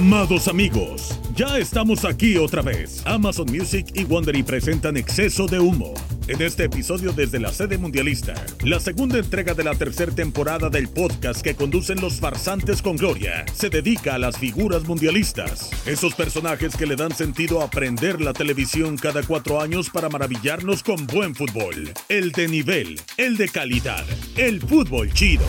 Amados amigos, ya estamos aquí otra vez. Amazon Music y Wondery presentan Exceso de Humo. En este episodio desde la sede mundialista, la segunda entrega de la tercera temporada del podcast que conducen los farsantes con gloria, se dedica a las figuras mundialistas. Esos personajes que le dan sentido a aprender la televisión cada cuatro años para maravillarnos con buen fútbol. El de nivel, el de calidad, el fútbol chido.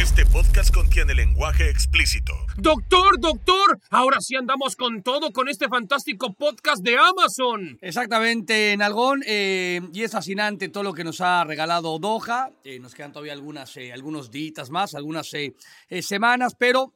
Este podcast contiene lenguaje explícito. Doctor, doctor, ahora sí andamos con todo con este fantástico podcast de Amazon. Exactamente, Nalgón, eh, y es fascinante todo lo que nos ha regalado Doha. Eh, nos quedan todavía algunas, eh, algunos días más, algunas eh, eh, semanas, pero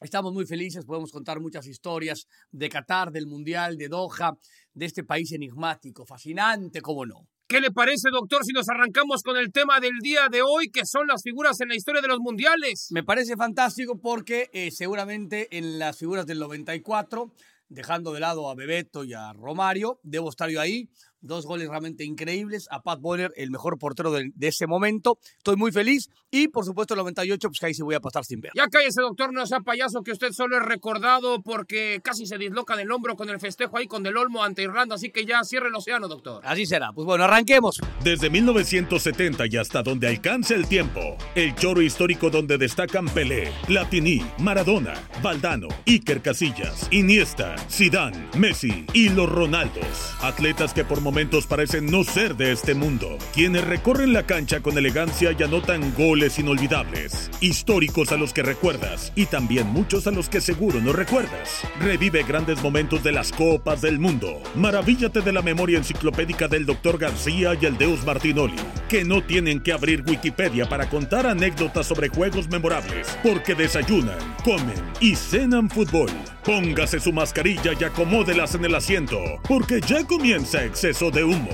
estamos muy felices. Podemos contar muchas historias de Qatar, del Mundial, de Doha, de este país enigmático, fascinante, cómo no. ¿Qué le parece, doctor, si nos arrancamos con el tema del día de hoy, que son las figuras en la historia de los mundiales? Me parece fantástico porque eh, seguramente en las figuras del 94, dejando de lado a Bebeto y a Romario, debo estar yo ahí. Dos goles realmente increíbles. A Pat Bonner, el mejor portero de, de ese momento. Estoy muy feliz. Y por supuesto, el 98, pues que ahí sí voy a pasar sin ver. Ya cállese, doctor, no sea payaso, que usted solo es recordado porque casi se disloca del hombro con el festejo ahí con Del Olmo ante Irlanda, así que ya cierre el océano, doctor. Así será. Pues bueno, arranquemos. Desde 1970 y hasta donde alcance el tiempo, el choro histórico donde destacan Pelé, Platini, Maradona, Valdano, Iker Casillas, Iniesta, Zidane, Messi y los Ronaldos. Atletas que por momentos parecen no ser de este mundo, quienes recorren la cancha con elegancia y anotan goles inolvidables, históricos a los que recuerdas y también muchos a los que seguro no recuerdas. Revive grandes momentos de las copas del mundo. Maravíllate de la memoria enciclopédica del Dr. García y el Deus Martinoli, que no tienen que abrir Wikipedia para contar anécdotas sobre juegos memorables, porque desayunan, comen y cenan fútbol. Póngase su mascarilla y acomódelas en el asiento, porque ya comienza exceso de humo.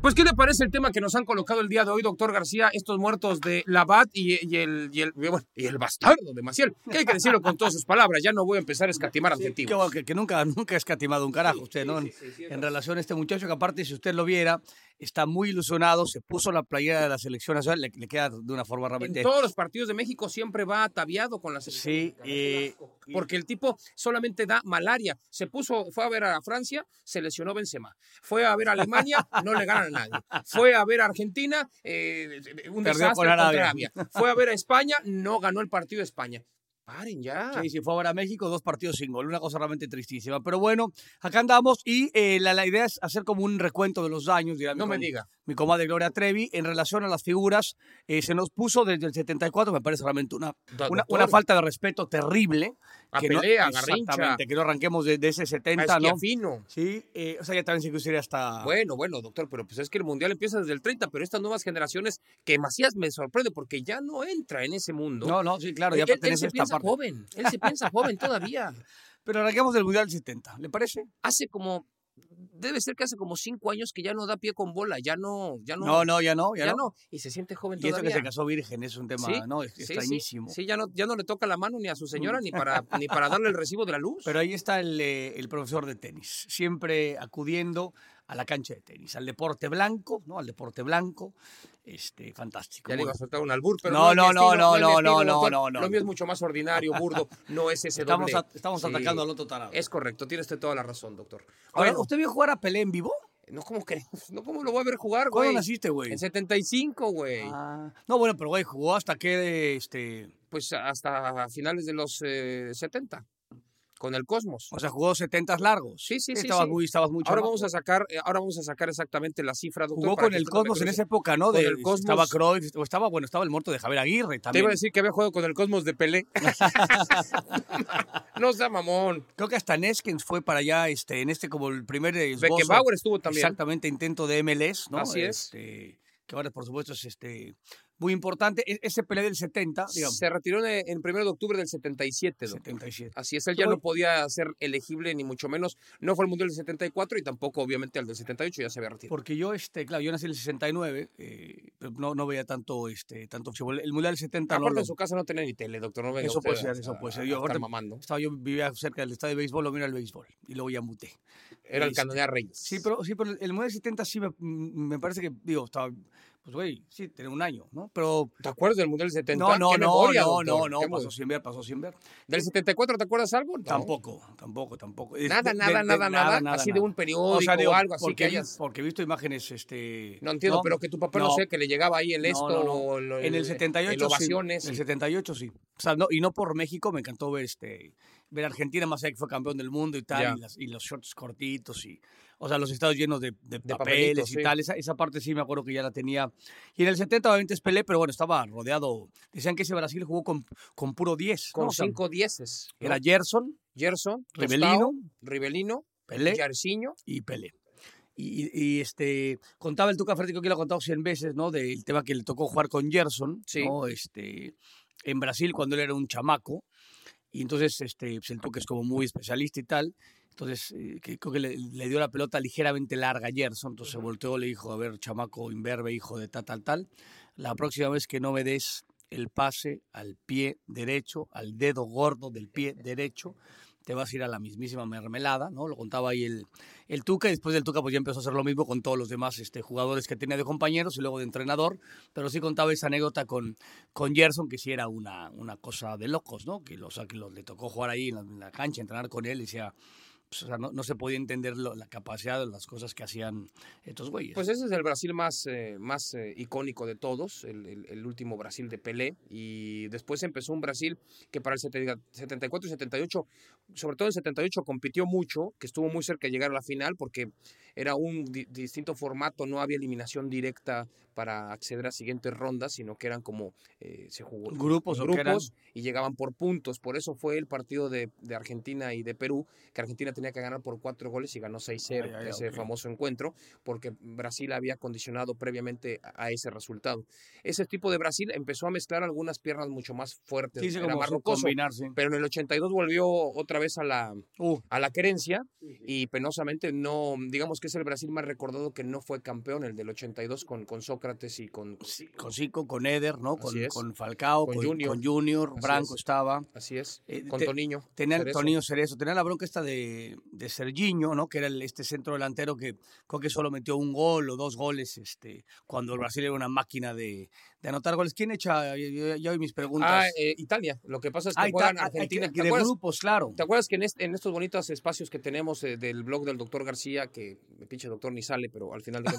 Pues, ¿qué le parece el tema que nos han colocado el día de hoy, doctor García? Estos muertos de Labat y, y el, y, el, bueno, y el bastardo de Maciel. Que hay que decirlo con todas sus palabras. Ya no voy a empezar a escatimar adjetivos. Qué bueno, que, que nunca, nunca ha escatimado un carajo usted, ¿no? En, en relación a este muchacho, que aparte, si usted lo viera, está muy ilusionado, se puso la playera de la selección nacional, le, le queda de una forma En realmente... todos los partidos de México siempre va ataviado con la selección. Sí, eh, porque el tipo solamente da malaria. Se puso, fue a ver a Francia, se lesionó Benzema. Fue a ver a Alemania, no le ganan a nadie. Fue a ver a Argentina, eh, un Perdió desastre con contra Arabia. Arabia. Fue a ver a España, no ganó el partido de España. Paren ya. Sí, sí, fue ahora a México, dos partidos sin gol, una cosa realmente tristísima. Pero bueno, acá andamos y eh, la, la idea es hacer como un recuento de los daños, dirá mi No me com- diga. mi comadre Gloria Trevi, en relación a las figuras. eh, se nos puso desde el 74, me parece realmente una, una, una falta de respeto terrible. A que no- Pelé, a Garrincha. Exactamente, que no arranquemos de, de ese 70, A ¿no? Esquiafino. Sí, eh, o sea, ya también se quisiera hasta... Bueno, bueno, doctor, pero pues es que el mundial empieza desde el 30, pero estas nuevas generaciones, que Macías me sorprende porque ya no entra en ese mundo. No, no, sí, claro, ya él, pertenece a esta parte. joven, él se piensa joven todavía. Pero arranquemos del Mundial del 70, ¿le parece? Hace como, debe ser que hace como cinco años que ya no da pie con bola, ya no, ya no, No, no, ya no, ya, ya no. no, y se siente joven Y eso que todavía. se casó virgen es un tema, Sí, ¿no? Es Sí, extrañísimo. Sí, ya no, ya no le toca la mano ni a su señora ni para, ni para darle el recibo de la luz. Pero ahí está el, eh, el profesor de tenis, siempre acudiendo a la cancha de tenis, al deporte blanco, ¿no? Al deporte blanco, este, fantástico. ya le iba a soltar un albur, pero No, no, no, no, no, no, doctor. no, no, Lo mío es no. mucho más ordinario, burdo, no es ese estamos, doble. a- estamos Sí. atacando al otro tarado. Es correcto, tienes usted toda la razón, doctor. Ahora, Bueno, ¿usted vio jugar a Pelé en vivo? no, ¿cómo que? No, ¿cómo lo voy a ver jugar, ¿Cuándo güey? naciste, güey? En 75, güey. Ah, no, bueno, pero güey, jugó hasta que, este... Pues hasta finales de los eh, 70. Con el Cosmos. O sea, jugó 70 largos. Sí, sí, sí. Estabas sí. muy, estabas muy Ahora vamos a sacar, eh, ahora vamos a sacar exactamente la cifra. Doctor, Jugó con el Cosmos en esa época, ¿no? Con De, el Cosmos. Estaba Cruyff, o estaba, bueno, estaba el muerto de Javier Aguirre Te también. iba a decir que había jugado con el Cosmos de Pelé. no sea mamón. Creo que hasta Neskens fue para allá, este, en este como el primer esbozo. Beckenbauer estuvo también. Exactamente, intento de MLS, ¿no? Así es. Este, que ahora, por supuesto, es este muy importante. E- Ese Pelé del 70, digamos. Se retiró en, en primero de octubre del 77. doctor. 77. Así es, él ya no podía ser elegible ni mucho menos. No fue al Mundial del 74 y tampoco obviamente al del 78 ya se había retirado. Porque yo, este, claro, yo nací en el 69, eh, pero no, no veía tanto, este, tanto fútbol. El Mundial del 70 no Aparte lo- en su casa no tenía ni tele, doctor. No venga Eso puede ser, eso puede ser. Yo ahorita- mamando. Estaba yo vivía cerca del estadio de béisbol, lo mira el béisbol. Y luego ya muté. Era el Este, Canonea Reyes. Sí, pero, sí, pero el Mundial del 70 sí me, me parece que, digo, estaba, pues güey, sí, tenía un año, ¿no? Pero ¿Te acuerdas del Mundial del 70? no, no, ¿Qué no, memoria, no, no, no, ¿Qué pasó sin ver, pasó sin ver. ¿Del 74 te acuerdas algo? No. Tampoco, tampoco, tampoco. Nada, de- nada, de- nada, nada, Así de un periódico O sea, digo, o algo así porque, que hayas... porque he visto imágenes, este... No entiendo, pero que tu papá no, no. sé, que le llegaba ahí el esto no, no. o lo- En el 78 el sí. En el 78 sí. O sea, no, y no por México, me encantó ver este ver Argentina más allá que fue campeón del mundo y tal, y, las- y los shorts cortitos y o sea, los estados llenos de, de De papeles y sí. tal. Esa, esa parte sí me acuerdo que ya la tenía. Y en el 70 obviamente es Pelé, pero bueno, estaba rodeado. Decían que ese Brasil jugó con, con puro 10. ¿no? con O sea, cinco dieces. ¿no? Era Gerson, Gerson, Rivelino, Rivelino, Pelé Jairzinho. y Pelé. Y, y, este contaba el Tuca Ferretti, creo que lo ha contado 100 veces, ¿no? Del tema que le tocó jugar con Gerson, Sí. ¿no? Este, en Brasil cuando él era un chamaco. Y entonces este, pues el Tuca es como muy especialista y tal. Entonces, eh, que creo que le, le dio la pelota ligeramente larga a Gerson. Entonces se volteó, le dijo, a ver, chamaco imberbe, hijo de tal, tal, tal. La próxima vez que no me des el pase al pie derecho, al dedo gordo del pie derecho, te vas a ir a la mismísima mermelada, ¿no? Lo contaba ahí el, el Tuca y después del Tuca pues ya empezó a hacer lo mismo con todos los demás este, jugadores que tenía de compañeros y luego de entrenador, pero sí contaba esa anécdota con, con Gerson que sí era una, una cosa de locos, ¿no? Que, lo- o sea, que lo- le tocó jugar ahí en la, en la cancha, entrenar con él y decía, pues, o sea, no, se podía entender lo- la capacidad de las cosas que hacían estos güeyes. Pues ese es el Brasil más, eh, más eh, icónico de todos, el, último Brasil de Pelé. Y después empezó un Brasil que para el 70 74 y 78, sobre todo en 78, compitió mucho, que estuvo muy cerca de llegar a la final porque era un di- distinto formato, no había eliminación directa para acceder a siguientes rondas, sino que eran como eh, se jugó grupos, eran- grupos y llegaban por puntos. Por eso fue el partido de, de Argentina y de Perú, que Argentina tenía que ganar por cuatro goles y ganó 6-0 Ay, ay, ese famoso encuentro, porque Brasil había condicionado previamente a, a ese resultado. Ese tipo de Brasil empezó a mezclar algunas piernas mucho más fuertes, sí, era más rocoso, pero en el 82 volvió otra vez a la, Uh, a la querencia y penosamente no, digamos que es el Brasil más recordado que no fue campeón, el del 82 con, con Sócrates y con... sí, con Zico, con Eder, ¿no? Con, con Falcao, Con con, Junior. con Junior, Branco es. estaba. Así es, Eh, con te- Toniño. Tenía Cerezo. Toninho Cerezo, tenía la bronca esta de, de Serginho, ¿no? Que era el- este centro delantero que creo que solo metió un gol o dos goles este, cuando el Brasil era una máquina de, de anotar goles. ¿Quién echa? Ya, ya- ya oí mis preguntas. Ah, eh, Italia. Lo que pasa es que Ah, juegan Ita- ah, Argentina. que- ¿Te de grupos, claro. ¿Te acuerdas que en, este- en estos bonitos espacios que tenemos eh, del blog del doctor García, que el pinche doctor ni sale, pero al final de ahí,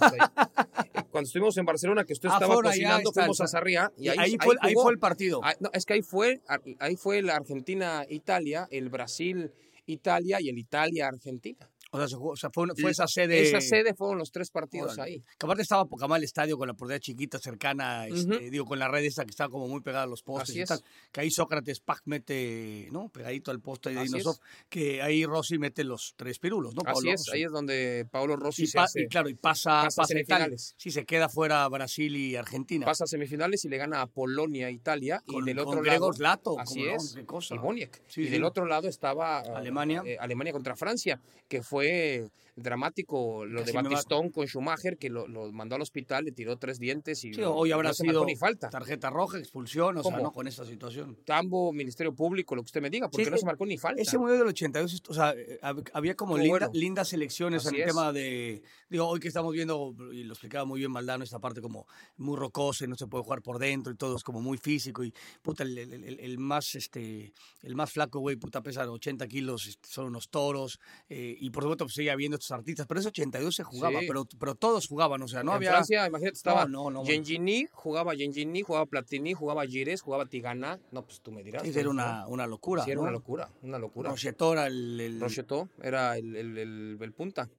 eh, cuando estuvimos en Barcelona, que usted Ah, estaba allá, cocinando, está, fuimos a. Sarriá y ahí, ahí, fue, ahí jugó. fue el partido. Ah, no, es que ahí fue, ahí fue la Argentina-Italia, el Brasil-Italia y el Italia-Argentina. O sea, se jugó- o sea, fue, fue esa sede. Esa sede fueron los tres partidos Órale. ahí. Que aparte estaba poca mal el estadio con la portería chiquita, cercana, este, Ujú. digo, con la red esta que estaba como muy pegada a los postes Así y es. tal. Que ahí Sócrates Pac mete, ¿no? Pegadito al poste de es. Que ahí Rossi mete los tres pirulos, ¿no? Así Pablo? es, ahí es donde Paolo Rossi y, se hace- y claro, y pasa, pasa pasa semifinales. Sí, se queda fuera Brasil y Argentina. pasa a semifinales y le gana a Polonia, Italia, con, y del con otro lado... Zlato, Así ¿cómo no? es. Cosa. y Boniek. Sí, y sí. del otro lado estaba Alemania. eh, Alemania contra Francia, que fue fue dramático lo Casi de Batistón con Schumacher, que lo, lo mandó al hospital, le tiró tres dientes y Sí, hoy habrá no sido ni falta. tarjeta roja, expulsión, o sea, ¿Cómo? no con esta situación. Tambo, Ministerio Público, lo que usted me diga, porque Sí, no se marcó ni falta. Ese mundial del 82, o sea, eh, hab- había como linda- bueno. lindas elecciones en el tema de, digo, hoy que estamos viendo, y lo explicaba muy bien Maldano, esta parte como muy rocosa y no se puede jugar por dentro y todo es como muy físico y, puta, el, el- el- el más, este, el más flaco, güey, puta, pesa 80 kilos, son unos toros, eh, y por supuesto, pues, seguía viendo estos artistas, pero ese 82 se jugaba, Sí. pero, pero todos jugaban, o sea, no en había... Francia, imagínate, estaba no, no, bueno. Gengini, jugaba Gengini, jugaba Platini, jugaba Gires, jugaba Tigana. No, pues tú me dirás. Sí, ¿no? era una, una locura, Sí, era ¿no? una locura, una locura. Rochetora, el... el- Rocheteau era el, el, el- el punta.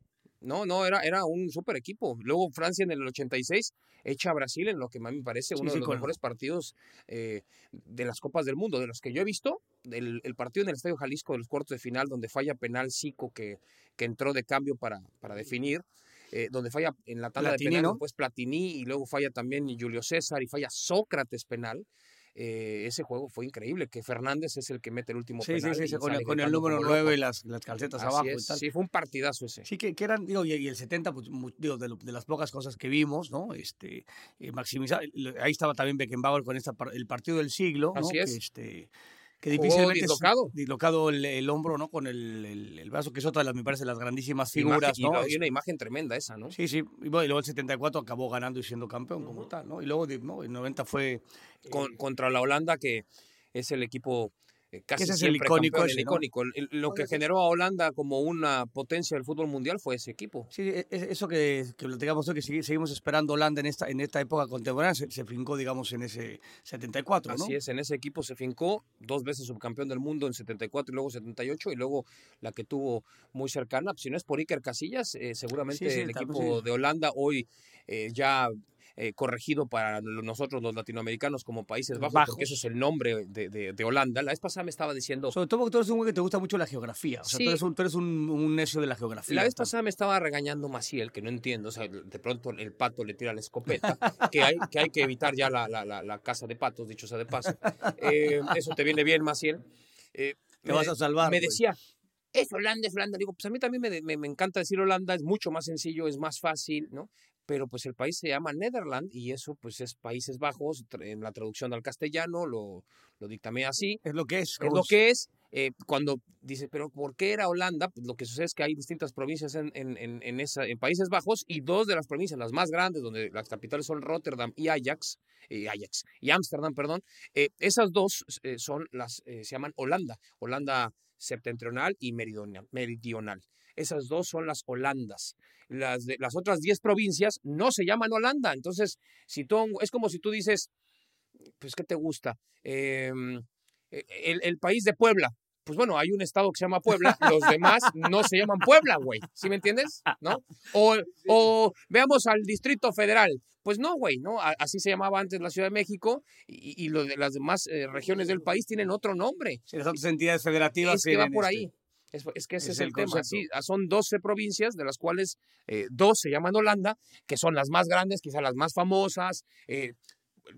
No, no, era, era un super equipo. Luego Francia en el 86 echa a Brasil en lo que a mí me parece uno sí, de los mejores partidos eh, de las Copas del Mundo, de los que yo he visto. El, el partido en el Estadio Jalisco de los cuartos de final, donde falla penal Zico que, que entró de cambio para, para definir. eh, donde falla en la tanda Platini, de penal, ¿no? después Platini y luego falla también Julio César y falla Sócrates penal. Eh, ese juego fue increíble, que Fernández es el que mete el último Sí, sí, penal. sí, con, el, con el gritando número como 9 loco. y las, las calcetas Así abajo es, y tal. Sí, fue un partidazo ese. Sí, que, que eran, digo, y, y el 70, pues, digo, de, lo- de las pocas cosas que vimos, ¿no? Este, eh, maximizar, ahí estaba también Beckenbauer con esta, el partido del siglo, ¿no? Así Que, es. este, que difícilmente... dislocado. dislocado el, el hombro, ¿no? Con el, el, el brazo, que es otra de las, me parece, las grandísimas Imagen- figuras, y, ¿no? lo- y una imagen tremenda esa, ¿no? Sí, sí, y, bueno, y luego el 74 acabó ganando y siendo campeón como tal, ¿no? Y luego, ¿no? El 90 fue... Con- contra la Holanda, que es el equipo eh, casi ese es el icónico lo que generó a Holanda como una potencia del fútbol mundial fue ese equipo. Sí, e- e- eso que, que platicamos hoy, que segui- seguimos esperando Holanda en esta, en esta época contemporánea, se, se fincó, digamos, en ese 74, ¿no? Así es, en ese equipo se fincó, dos veces subcampeón del mundo en 74 y luego 78, y luego la que tuvo muy cercana, pues, si no es por Iker Casillas, eh, seguramente Sí, sí, el equipo de Holanda hoy eh, ya eh, corregido para nosotros los latinoamericanos como Países Bajos, Bajos. porque eso es el nombre de, de- de Holanda. La vez pasada me estaba diciendo, Sobre todo porque tú eres un güey que te gusta mucho la geografía. O sea, Sí. tú eres, un, tú eres un, un necio de la geografía. La vez pasada me estaba regañando Maciel, que no entiendo, o sea, de pronto el pato le tira la escopeta, que hay que, hay que evitar ya la, la, la, la caza de patos, dicho sea de paso. Eh, eso te viene bien, Maciel. Eh, Te vas a salvar, Me güey. decía, es Holanda, es Holanda. Digo, pues a mí también me, me, me encanta decir Holanda, es mucho más sencillo, es más fácil, ¿no? Pero pues el país se llama Netherland y eso pues es Países Bajos, en la traducción al castellano lo, lo dictamé así Es lo que es. es lo que es. eh, cuando dice, pero ¿por qué era Holanda? Pues lo que sucede es que hay distintas provincias en, en, en, en esa, en Países Bajos y dos de las provincias, las más grandes, donde las capitales son Rotterdam y Ajax, eh, Ajax y Ámsterdam, perdón, eh, esas dos son las, se llaman Holanda, Holanda septentrional y meridional, meridional. Esas dos son las Holandas. Las, de, las otras 10 provincias no se llaman Holanda. Entonces, si tú, es como si tú dices, pues, ¿qué te gusta? Em, eh, el, el país de Puebla. Pues bueno, hay un estado que se llama Puebla, los demás no se llaman Puebla, güey. ¿Sí me entiendes? ¿No? O, o veamos al Distrito Federal. Pues no, güey, ¿no? Así se llamaba antes la Ciudad de México y, y lo de las demás eh, regiones del país tienen otro nombre. las otras entidades federativas Es que va por este, ahí. Es, es que ese es es, el, el tema. Sí, ah, son 12 provincias, de las cuales eh, dos se llaman Holanda, que son las más grandes, quizás las más famosas, eh,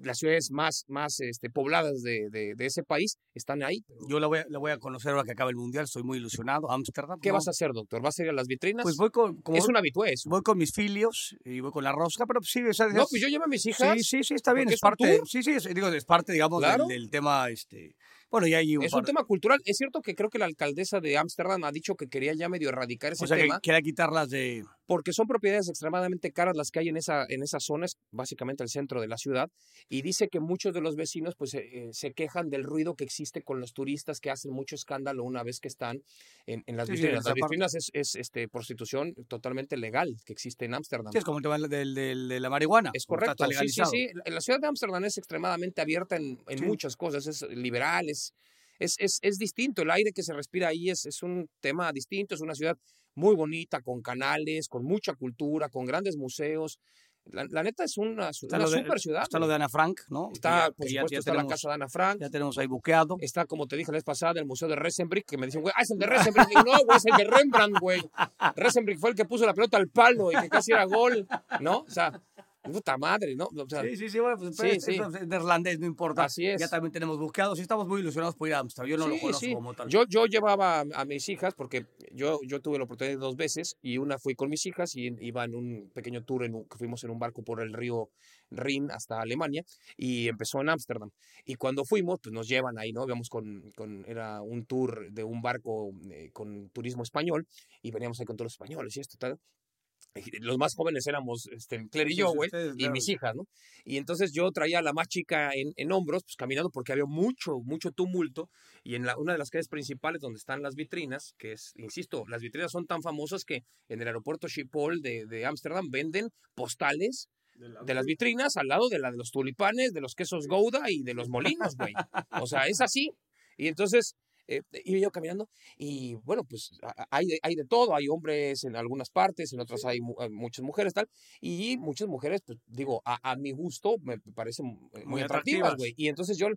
las ciudades más, más este, pobladas de, de- de ese país están ahí. Yo la voy, a, la voy a conocer ahora que acaba el Mundial, estoy muy ilusionado. Ámsterdam. ¿Qué ¿no? vas a hacer, doctor? ¿Vas a ir a las vitrinas? Pues voy con, como es un habitué eso. voy con mis filios y voy con la rosca, pero sí, o sea, No, es- pues yo llevo a mis hijas. Sí, sí, sí, está bien, es parte, sí, sí, es, digo, es parte, digamos, Claro. del, del tema, este, bueno, ya hay un Es par- un tema cultural. Es cierto que creo que la alcaldesa de Ámsterdam ha dicho que quería ya medio erradicar ese o sea, que tema quiere quitarlas de, porque son propiedades extremadamente caras las que hay en esa, en esas zonas, básicamente el centro de la ciudad, y dice que muchos de los vecinos pues eh, eh, se quejan del ruido que existe con los turistas que hacen mucho escándalo una vez que están en, en las Sí, vitrinas. las vitrinas es, es, este, prostitución totalmente legal que existe en Ámsterdam. sí, es como el tema del, del- de la marihuana. Es está- correcto, está sí, sí, sí. La ciudad de Ámsterdam es extremadamente abierta en, en muchas cosas, es liberal, es, es, es, es distinto, el aire que se respira ahí es, es un tema distinto, es una ciudad muy bonita, con canales, con mucha cultura, con grandes museos. La, la neta es una, una de- super ciudad. Está lo de Ana Frank, ¿no? Está, Que por ya- supuesto, ya está la tenemos- casa de Ana Frank. Ya tenemos ahí buqueado. Está, como te dije la vez pasada, el Museo de Resenbrick, que me dicen, güey, ah, es el de Resenbrick. Digo, no, güey, es el de Rembrandt, güey. Resenbrick fue el que puso la pelota al palo y que casi era gol, ¿no? O sea, puta madre, ¿no? O sea, Sí, sí, sí, bueno, pues Sí, es, sí. es- es neerlandés, no importa. Así es. Ya también tenemos buqueados y estamos muy ilusionados por ir a Amsterdam. Yo no lo Sí, conozco sí. como tal. Yo, yo llevaba a, a mis hijas, porque yo, yo tuve la oportunidad dos veces, y una fui con mis hijas y iba en un pequeño tour, en un- que fuimos en un barco por el río Rin hasta Alemania, y empezó en Ámsterdam. Y cuando fuimos, pues nos llevan ahí, ¿no? Íbamos con, con era un tour de un barco eh, con turismo español, y veníamos ahí con todos los españoles y esto, tal. Los más jóvenes éramos este, Claire y yo, güey, y claro. mis hijas, ¿no? Y entonces yo traía a la más chica en, en hombros, pues caminando porque había mucho, mucho tumulto. Y en la, una de las calles principales donde están las vitrinas, que es, insisto, las vitrinas son tan famosas que en el aeropuerto Schiphol de de Ámsterdam venden postales de las vitrinas al lado de la de los tulipanes, de los quesos Gouda y de los molinos, güey. O sea, es así. Y entonces eh, iba yo caminando y bueno, pues hay de, hay de todo. Hay hombres en algunas partes, en otras hay, mu- hay muchas mujeres, tal. Y muchas mujeres, pues digo, a, a mi gusto me parecen eh, muy, atractivas. güey. Y entonces yo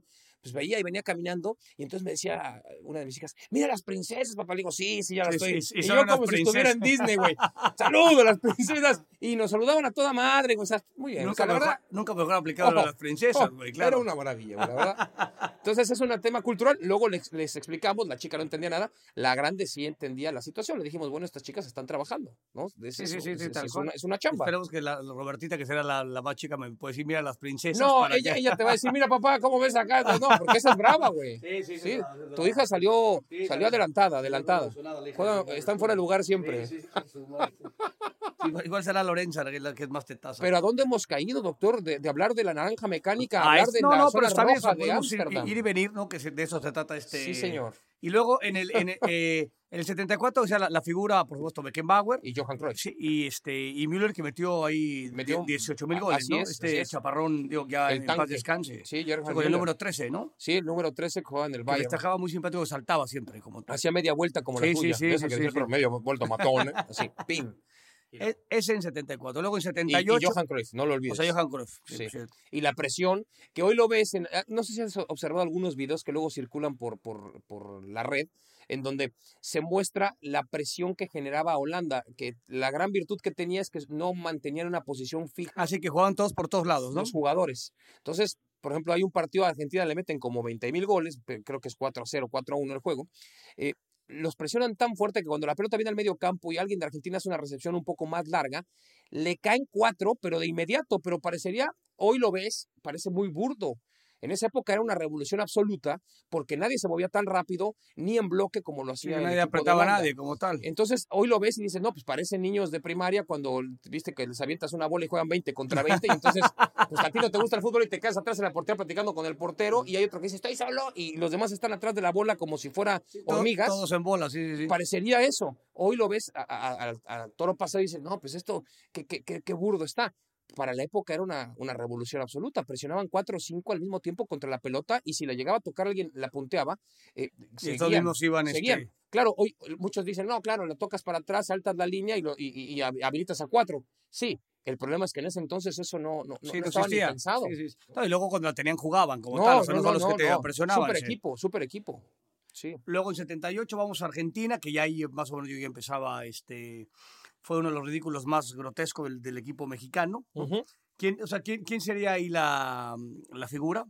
pues veía y venía caminando y entonces me decía una de mis hijas, mira las princesas, papá. Le digo, sí, sí, ya las Sí, estoy. sí, sí, y yo como si estuviera en. Disney, güey. Saludos a las princesas. Y nos saludaban a toda madre, güey. O sea, muy bien. O Nunca sea, la mejor, verdad, nunca mejor aplicado a Ojo, las princesas, Oh, güey, claro. Era una maravilla, güey, la verdad. Entonces es un tema cultural. Luego les, les explicamos, la chica no entendía nada, la grande sí entendía la situación. Le dijimos, bueno, estas chicas están trabajando, ¿no? Es, Sí, sí, sí, es- tal una, es una chamba. Esperemos que la, la Robertita, que será la, la más chica, me puede decir, mira las princesas. No, para ella, que- ella te va a decir, mira papá, ¿cómo ves acá? No, porque esa es brava, güey. Sí, sí, Sí, tu hija salió, Sí, salió la- adelantada, adelantada. De- están fuera de lugar siempre. Sí, sí, sí, su madre. Igual, será Lorenza, la que es más tetaza. Pero ¿a dónde hemos caído, doctor? De, de hablar de la naranja mecánica, a Ah, hablar de no, la no, zona pero roja de ir, Ámsterdam. ir y venir, ¿no? Que de eso se trata este... Sí, señor. Y luego en el, en el, eh, en el 74, o sea, la, la figura, por supuesto, Beckenbauer. Y Johan Cruyff. Sí, y este y Müller que metió ahí Metió- 18 mil goles, ¿no? es, este es. chaparrón, digo, ya El en paz tanque. descanse. Sí, O Gerhard sea, con el número 13, ¿no? Sí, el número 13 que juega en el Bayern. destacaba muy simpático, saltaba siempre. como Hacía media vuelta como la Sí, sí, tuya. sí, esa sí, que sí, sí. pero medio vuelto matón, ¿eh? Así, pim. E- Ese en 74. Luego en Y, 78. y Johan Cruyff, no lo o olvides. sea, Johan Cruyff. sí, Sí. Y la presión, que hoy lo ves, en, ah, no sé si has observado algunos videos que luego circulan por, por, por la red, en donde se muestra la presión que generaba Holanda, que la gran virtud que tenía es que no mantenían una posición fija Así que jugaban todos por todos lados, ¿no? los jugadores. Entonces, por ejemplo, hay un partido a Argentina, le meten como 20 mil goles, creo que es 4 a 0, 4 a 1 el juego. eh, los presionan tan fuerte que cuando la pelota viene al medio campo y alguien de Argentina hace una recepción un poco más larga, le caen cuatro, pero de inmediato, pero parecería, hoy lo ves, parece muy burdo. En esa época era una revolución absoluta porque nadie se movía tan rápido ni en bloque como lo Sí, hacía el nadie apretaba a nadie como tal. Entonces, hoy lo ves y dices, no, pues parecen niños de primaria cuando viste que les avientas una bola y juegan 20 contra 20 y entonces, pues a ti no te gusta el fútbol y te quedas atrás en la portería platicando con el portero y hay otro que dice, estoy solo y los demás están atrás de la bola como si fuera hormigas. Todos en bola, sí, sí, sí. Parecería eso. Hoy lo ves a, a- a- a toro pasado y dices, no, pues esto, qué, qué, qué, qué burdo está. Para la época era una, una revolución absoluta. Presionaban cuatro o cinco al mismo tiempo contra la pelota y si le llegaba a tocar alguien, la punteaba. eh, Y estos seguían. mismos iban, Seguían. este, Claro, hoy muchos dicen, no, claro, le tocas para atrás, saltas la línea y, lo, y, y- y habilitas a cuatro. Sí, el problema es que en ese entonces eso no, no, no, sí, no no estaba ni pensado. Sí, sí. No, y luego cuando la tenían jugaban como tal, o sea, no, los que te presionaban. Super equipo, super equipo. Sí. Luego en 78 vamos a Argentina, que ya ahí más o menos yo ya empezaba, este, fue uno de los ridículos más grotescos del, del equipo mexicano. ¿Quién, o sea, ¿quién, quién sería ahí la, la figura?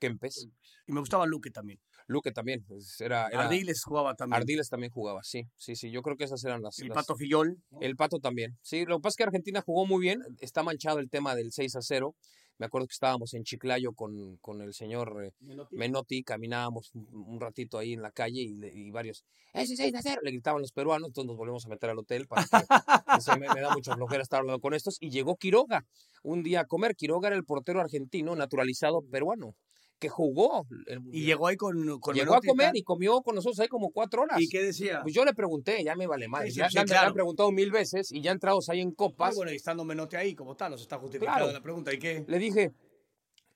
Kempes. Y me gustaba Luque también. Luque también. era, era- Ardiles jugaba también. Ardiles también jugaba, sí. Sí, sí. Yo creo que esas eran las. El las- Pato Fillol. El Pato también. Sí, lo que pasa es que Argentina jugó muy bien. Está manchado el tema del 6 a 0. Me acuerdo que estábamos en Chiclayo con, con el señor eh, Menotti, caminábamos un, un ratito ahí en la calle y, varios, ¡Ese 6 a 0! Le gritaban los peruanos, entonces nos volvemos a meter al hotel para que, me da mucha flojera estar hablando con estos. Y llegó Quiroga un día a comer. Quiroga era el portero argentino naturalizado peruano que jugó el Y llegó ahí con, con Llegó a comer y comió con nosotros ahí como cuatro horas. ¿Y qué decía? Pues yo le pregunté, ya me vale más. Sí, sí, ya sí, ya me claro. han preguntado mil veces y ya entrados ahí en Ah, copas, bueno, y estando Menotti ahí como tal, nos está justificada Claro. la pregunta. ¿Y qué? le dije,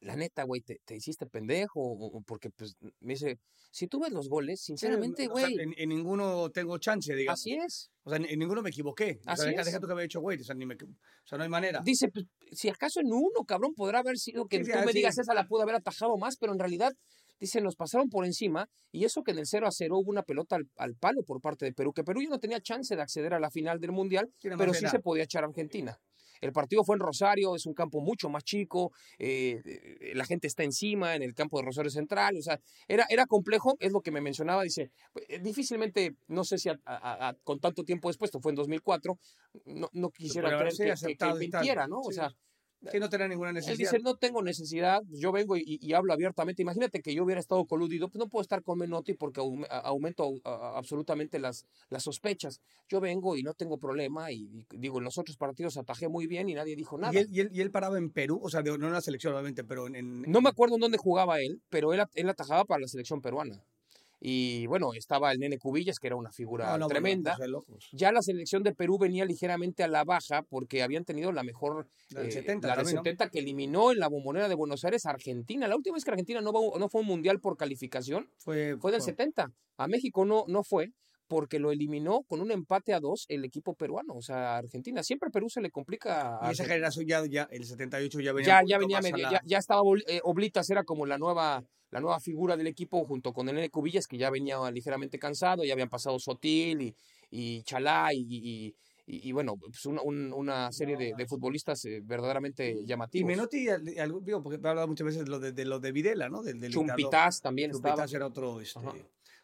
la neta, güey, ¿te, te hiciste pendejo? O- o porque, pues, me dice, si tú ves los goles, sinceramente, O sea, güey, en, en ninguno tengo chance, digamos. así es. O sea, en, en ninguno me equivoqué. O Así sea, deja, tú que había hecho güey. O sea, ni me, o sea, no hay manera. Dice, pues, si acaso en uno, cabrón, podrá haber sido que Sí, tú ah, me digas esa la pudo haber atajado más, pero en realidad, dice, nos pasaron por encima y eso que en el 0 a 0 hubo una pelota al, al palo por parte de Perú, que Perú ya no tenía chance de acceder a la final del Mundial, pero sí se podía echar a Argentina. El partido fue en Rosario, es un campo mucho más chico, eh, la gente está encima en el campo de Rosario Central, o sea, era, era complejo, es lo que me mencionaba, dice, eh, difícilmente, no sé si a- a- a- con tanto tiempo después, esto fue en 2004, no, no quisiera Pero creer que- que, que, mintiera, ¿no? O sea, Que no tenía ninguna Él necesidad. dice, no tengo necesidad, yo vengo y, y hablo abiertamente. Imagínate que yo hubiera estado coludido, pues no puedo estar con Menotti porque aumento absolutamente las, las sospechas. Yo vengo y no tengo problema y, y digo, en los otros partidos atajé muy bien y nadie dijo nada. ¿Y él, y, él, y él paraba en Perú, o sea, no en la selección, obviamente, pero en. en- No me acuerdo en dónde jugaba él, pero él, él atajaba para la selección peruana. Y bueno, estaba el Nene Cubillas, que era una figura No, no, bueno, tremenda. pues. Ya la selección de Perú venía ligeramente a la baja porque habían tenido la mejor, La del eh, 70 la del también, ¿no? 70 que eliminó en la bombonera de Buenos Aires a Argentina. La última vez que Argentina no, va- no fue un mundial por calificación Fue, fue del 70. A México no, no fue porque lo eliminó con un empate a dos el equipo peruano. O sea, Argentina. Siempre Perú se le complica a Y esa generación ya, ya, el 78 ya venía. ya, ya venía más a medio- la- ya, ya estaba eh, Oblitas era como la nueva la nueva figura del equipo junto con el Cubillas que ya venía ligeramente cansado ya habían pasado Sotil y, y Chalá y, y- y- y bueno pues una, un- una serie de, de futbolistas eh, verdaderamente Y llamativos Menotti, al- al- digo, porque he hablado muchas veces de lo de, de lo de Videla, ¿no? Del, del también estaba Chumpitas era otro, este.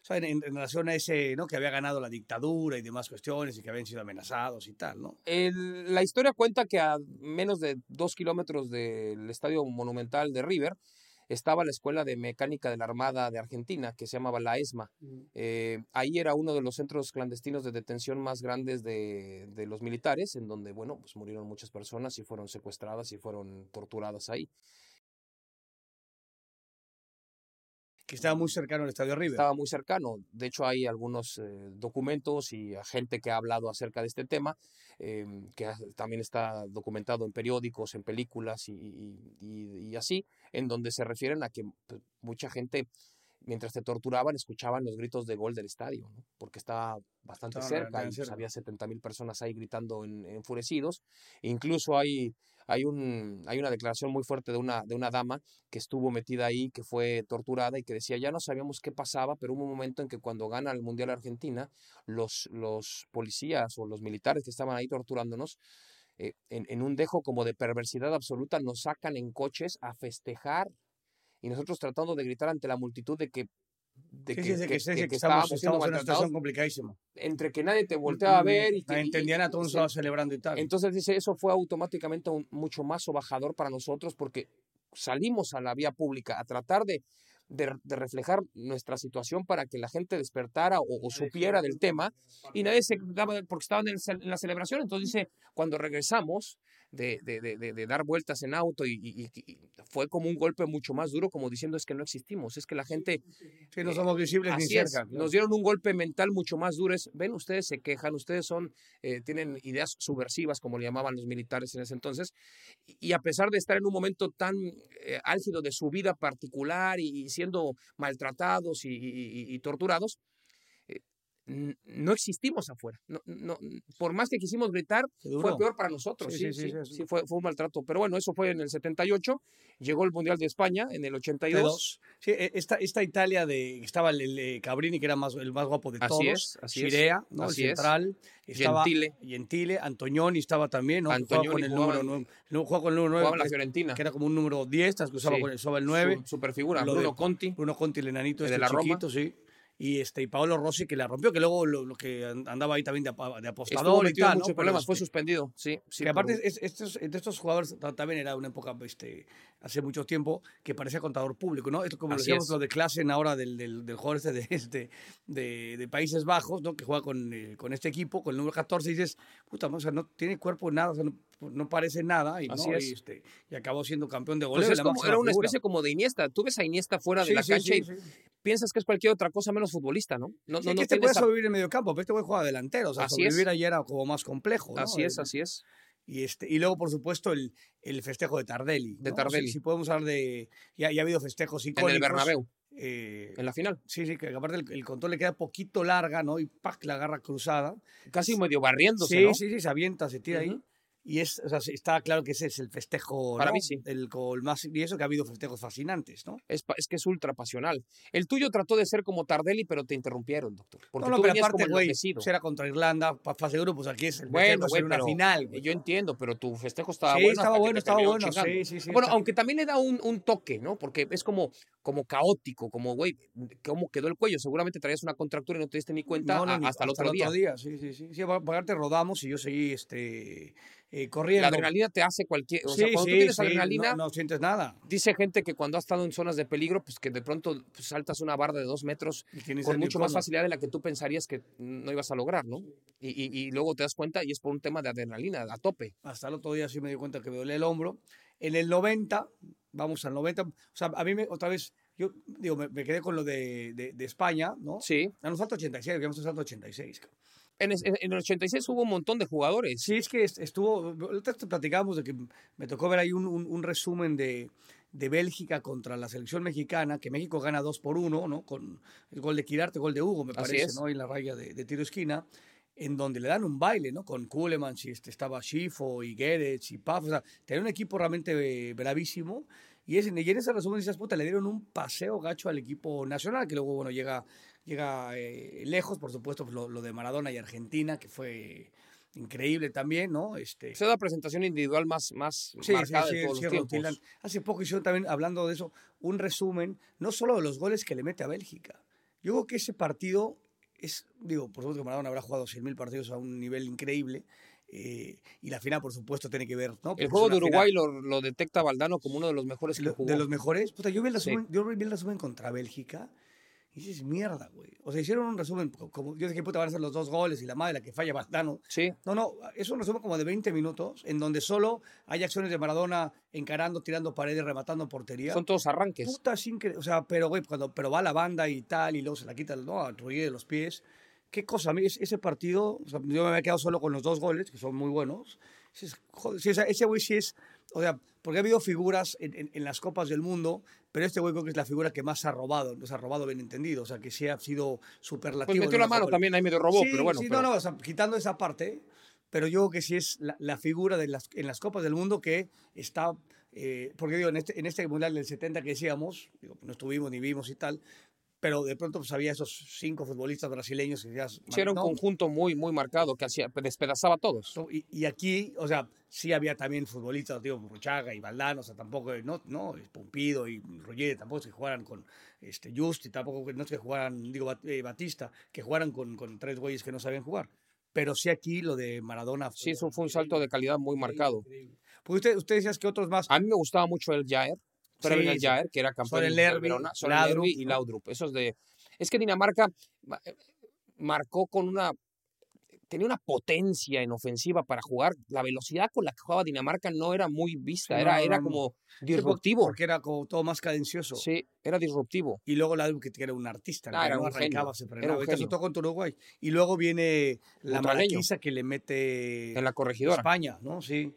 O sea, en, en relación a ese, ¿no? Que había ganado la dictadura y demás cuestiones y que habían sido amenazados y tal, ¿no? El- la historia cuenta que a menos de dos kilómetros del estadio monumental de River estaba la escuela de mecánica de la Armada de Argentina, que se llamaba la ESMA. Eh, ahí era uno de los centros clandestinos de detención más grandes de, de los militares, en donde, bueno, pues murieron muchas personas y fueron secuestradas y fueron torturadas ahí. Que estaba muy cercano al Estadio River. Estaba muy cercano. De hecho, hay algunos eh, documentos y gente que ha hablado acerca de este tema, eh, que también está documentado en periódicos, en películas y- y así, en donde se refieren a que pues, mucha gente, mientras te torturaban, escuchaban los gritos de gol del estadio, ¿no? porque estaba bastante cerca y pues, había 70 mil personas ahí gritando en- enfurecidos. Incluso hay, hay, un, hay una declaración muy fuerte de una, de una dama que estuvo metida ahí, que fue torturada y que decía, ya no sabíamos qué pasaba, pero hubo un momento en que cuando gana el Mundial Argentina, los, los policías o los militares que estaban ahí torturándonos, eh, en, en un dejo como de perversidad absoluta, nos sacan en coches a festejar y nosotros tratando de gritar ante la multitud de que, de que, sí, sí, que- sí, que- que estábamos en una situación complicadísima. entre que nadie te volteaba a ver y que... En y- Indiana y- todo el mundo sí. estaba celebrando y tal. Entonces dice, eso fue automáticamente un- mucho más sobajador para nosotros porque salimos a la vía pública a tratar de, de, de reflejar nuestra situación para que la gente despertara o, o supiera del tema y nadie se daba porque estaban en, el en la celebración. Entonces dice, cuando regresamos de, de, de, dar vueltas en auto y, y- y- fue como un golpe mucho más duro como diciendo es que no existimos, es que la gente sí, no somos visibles ni Así es, cerca. claro. nos dieron un golpe mental mucho más duro. Es, ven, ustedes se quejan, ustedes son, eh, tienen ideas subversivas, como le llamaban los militares en ese entonces, y, y a pesar de estar en un momento tan eh, álgido de su vida particular y, y siendo maltratados y, y- torturados, no existimos afuera. No, no, por más que quisimos gritar, fue peor para nosotros. Sí, Sí, sí, sí, fue, fue un maltrato. Pero bueno, eso fue en el 78, llegó el Mundial de España en el 82. Sí, e- esta, esta Italia de estaba el, el, eh, Cabrini, que era más, el más guapo de Así todos. es, así es, ¿no? así el es. central. Estaba Gentile. Gentile, Antonioni estaba también, ¿no? Jugaba Antonioni con el jugaba número en- 9. No, jugaba con el número 9. Jugaba en la Fiorentina. que era como un número 10, que usaba, con, usaba el 9. Su, super figura, Lo Bruno Conti. Bruno Conti, el enanito El de este la Roma. chiquito, sí. Y, este, y Paolo Rossi, que la rompió, que luego lo, lo que and- andaba ahí también de, de apostador y tal, ¿no? muchos problemas, fue este, suspendido. Sí, sí. que aparte es- estos, de estos jugadores ta- también era una época este, hace mucho tiempo que parecía contador público, ¿no? Esto como Así decíamos es. lo de clase ahora del, del, del jugador este de, este de, de Países Bajos, ¿no? Que juega con, eh, con este equipo, con el número 14, y dices, puta, o sea, no tiene cuerpo nada, o sea, no, no parece nada, y, Así ¿no? es. y, este, y acabó siendo campeón de Pues goleo. es la como- máxima era una figura. especie como de Iniesta. Tú ves a Iniesta fuera de la sí, cancha sí, y piensas que es cualquier otra cosa menos futbolista, ¿no? No, no, no este puede esa- sobrevivir en medio campo, pero este puede jugar delantero, o sea, Así sobrevivir allí era como más complejo. ¿no? Así es, así es. Y, este, y luego, por supuesto, el, el festejo de Tardelli. De. Tardelli. Si, si podemos hablar de... Ya, ya ha habido festejos En icónicos. el Bernabéu, eh, en la final. sí, sí, que aparte el, el control le queda poquito larga, ¿no? Y ¡pac! la agarra cruzada. Casi medio barriéndose, Sí, ¿no? sí, sí, se avienta, se tira ahí. Y es, o sea, está claro que ese es el festejo, Para ¿no? mí sí. El, el más, y eso que ha habido festejos fascinantes, ¿no? Es, es que es ultra pasional. El tuyo trató de ser como Tardelli, pero te interrumpieron, doctor. Porque no, no, tú pero aparte, güey, pues era contra Irlanda, fase de grupos, aquí es el Bueno, festejo, en una final, güey. yo entiendo, pero tu festejo estaba Sí, bueno. estaba bueno, estaba bueno, sí, sí, sí. Bueno, aunque también le da un, un toque, ¿no? Porque es como, como caótico, como, güey, ¿cómo quedó el cuello? Seguramente traías una contractura y no te diste ni cuenta No, no, a- hasta el otro día. Sí, sí, sí. Sí, aparte rodamos y yo seguí este, eh, corriendo. La adrenalina te hace cualquier. O Sí, sea, cuando sí, tú tienes sí, adrenalina, no, no sientes nada. dice gente que cuando has estado en zonas de peligro, pues que de pronto pues, saltas una barra de dos metros con mucho más facilidad de la que tú pensarías que no ibas a lograr, ¿no? Y, y- y luego te das cuenta y es por un tema de adrenalina, a tope. Hasta el otro día sí me di cuenta que me dolía el hombro. En el 90, vamos al 90, o sea, a mí me, otra vez, yo digo, me, me quedé con lo de, de- de España, ¿no? Sí. A nos falta 86, digamos, nos falta 86. En, en el 86 hubo un montón de jugadores. Sí, es que est- estuvo, platicábamos de que me tocó ver ahí un, un- un resumen de, de Bélgica contra la selección mexicana, que México gana 2 por 1, ¿no? Con el gol de Quirarte, gol de Hugo, me parece. ¿no? En la raya de, de tiro esquina, en donde le dan un baile, ¿no? Con Kulemans y este, estaba Schifo y Geretz y Paf, o sea, tenía un equipo realmente eh, bravísimo. Y, es, y en ese resumen dices, puta, le dieron un paseo gacho al equipo nacional, que luego, bueno, llega, llega eh, lejos, por supuesto, pues, lo, lo de Maradona y Argentina, que fue increíble también, ¿no? Este, es la presentación individual más, más Sí, sí, marcada sí, de todos sí, los tiempos. Hace poco hicieron también, hablando de eso, un resumen, no solo de los goles que le mete a Bélgica. Yo creo que ese partido es, digo, por supuesto que Maradona habrá jugado 100.000 partidos a un nivel increíble, eh, y la final, por supuesto, tiene que ver, ¿no? Porque El juego de Uruguay lo, lo detecta Valdano como uno de los mejores que lo- jugó. de los mejores. Puta, yo vi el Sí. resumen, yo vi el resumen contra Bélgica, y dices, mierda, güey. O sea, hicieron un resumen, co- como yo dije, puta, van a ser los dos goles, y la madre, la que falla Valdano, Sí, no, no, es un resumen como de 20 minutos en donde solo hay acciones de Maradona encarando, tirando paredes, rematando portería. son todos arranques. Puta, sin que, o sea, pero güey, cuando pero va la banda y tal y luego se la quita ¿no? a Trujillo de los pies. Qué cosa, a mí es- ese partido, o sea, yo me había quedado solo con los dos goles, que son muy buenos. Joder, sí, o sea, ese güey sí es, o sea, porque ha habido figuras en, en- en las copas del mundo, pero este creo que es la figura que más ha robado, nos ha robado bien entendido, o sea, que sí ha sido superlativo. Pues metió la mano también, ahí medio robó, Sí, pero bueno. sí, pero- no, no, o sea, quitando esa parte, pero yo creo que sí es la, la figura de las, en las Copas del Mundo que está, eh, porque digo, en este, en este Mundial del 70 que decíamos, digo, no estuvimos ni vimos y tal, pero de pronto pues había esos cinco futbolistas brasileños que decías, Sí, era un conjunto muy, muy marcado que hacía, despedazaba a todos. Y, y aquí, o sea, sí había también futbolistas, digo, Ruchaga y Valdano, o sea, tampoco, no, no, Pumpido y Roger, tampoco es que jugaran con este, Justi, tampoco no es que jugaran, digo, eh, Batista, que jugaran con, con tres güeyes que no sabían jugar. Pero sí aquí lo de Maradona. Sí, eso fue un salto de calidad muy marcado. Porque usted, usted decías que otros más. A mí me gustaba mucho el Jair, pero Sí, el sí. Jair, que era campeón de Lerby, Verona, Soren Laudrup, Lerby y. Laudrup. Esos de... Es que Dinamarca ma- eh, marcó con una... Tenía una potencia en ofensiva para jugar. La velocidad con la que jugaba Dinamarca no era muy vista, Sí, era, no, era no, como disruptivo. Porque era como todo más cadencioso. Sí, era disruptivo. Y luego la que era un artista, Ah, era no un arrancaba, genio, se frenaba. un Ahorita se genio. tocó contra Uruguay. Y luego viene la maraquiza que le mete En la corregidora. España, ¿no? Sí.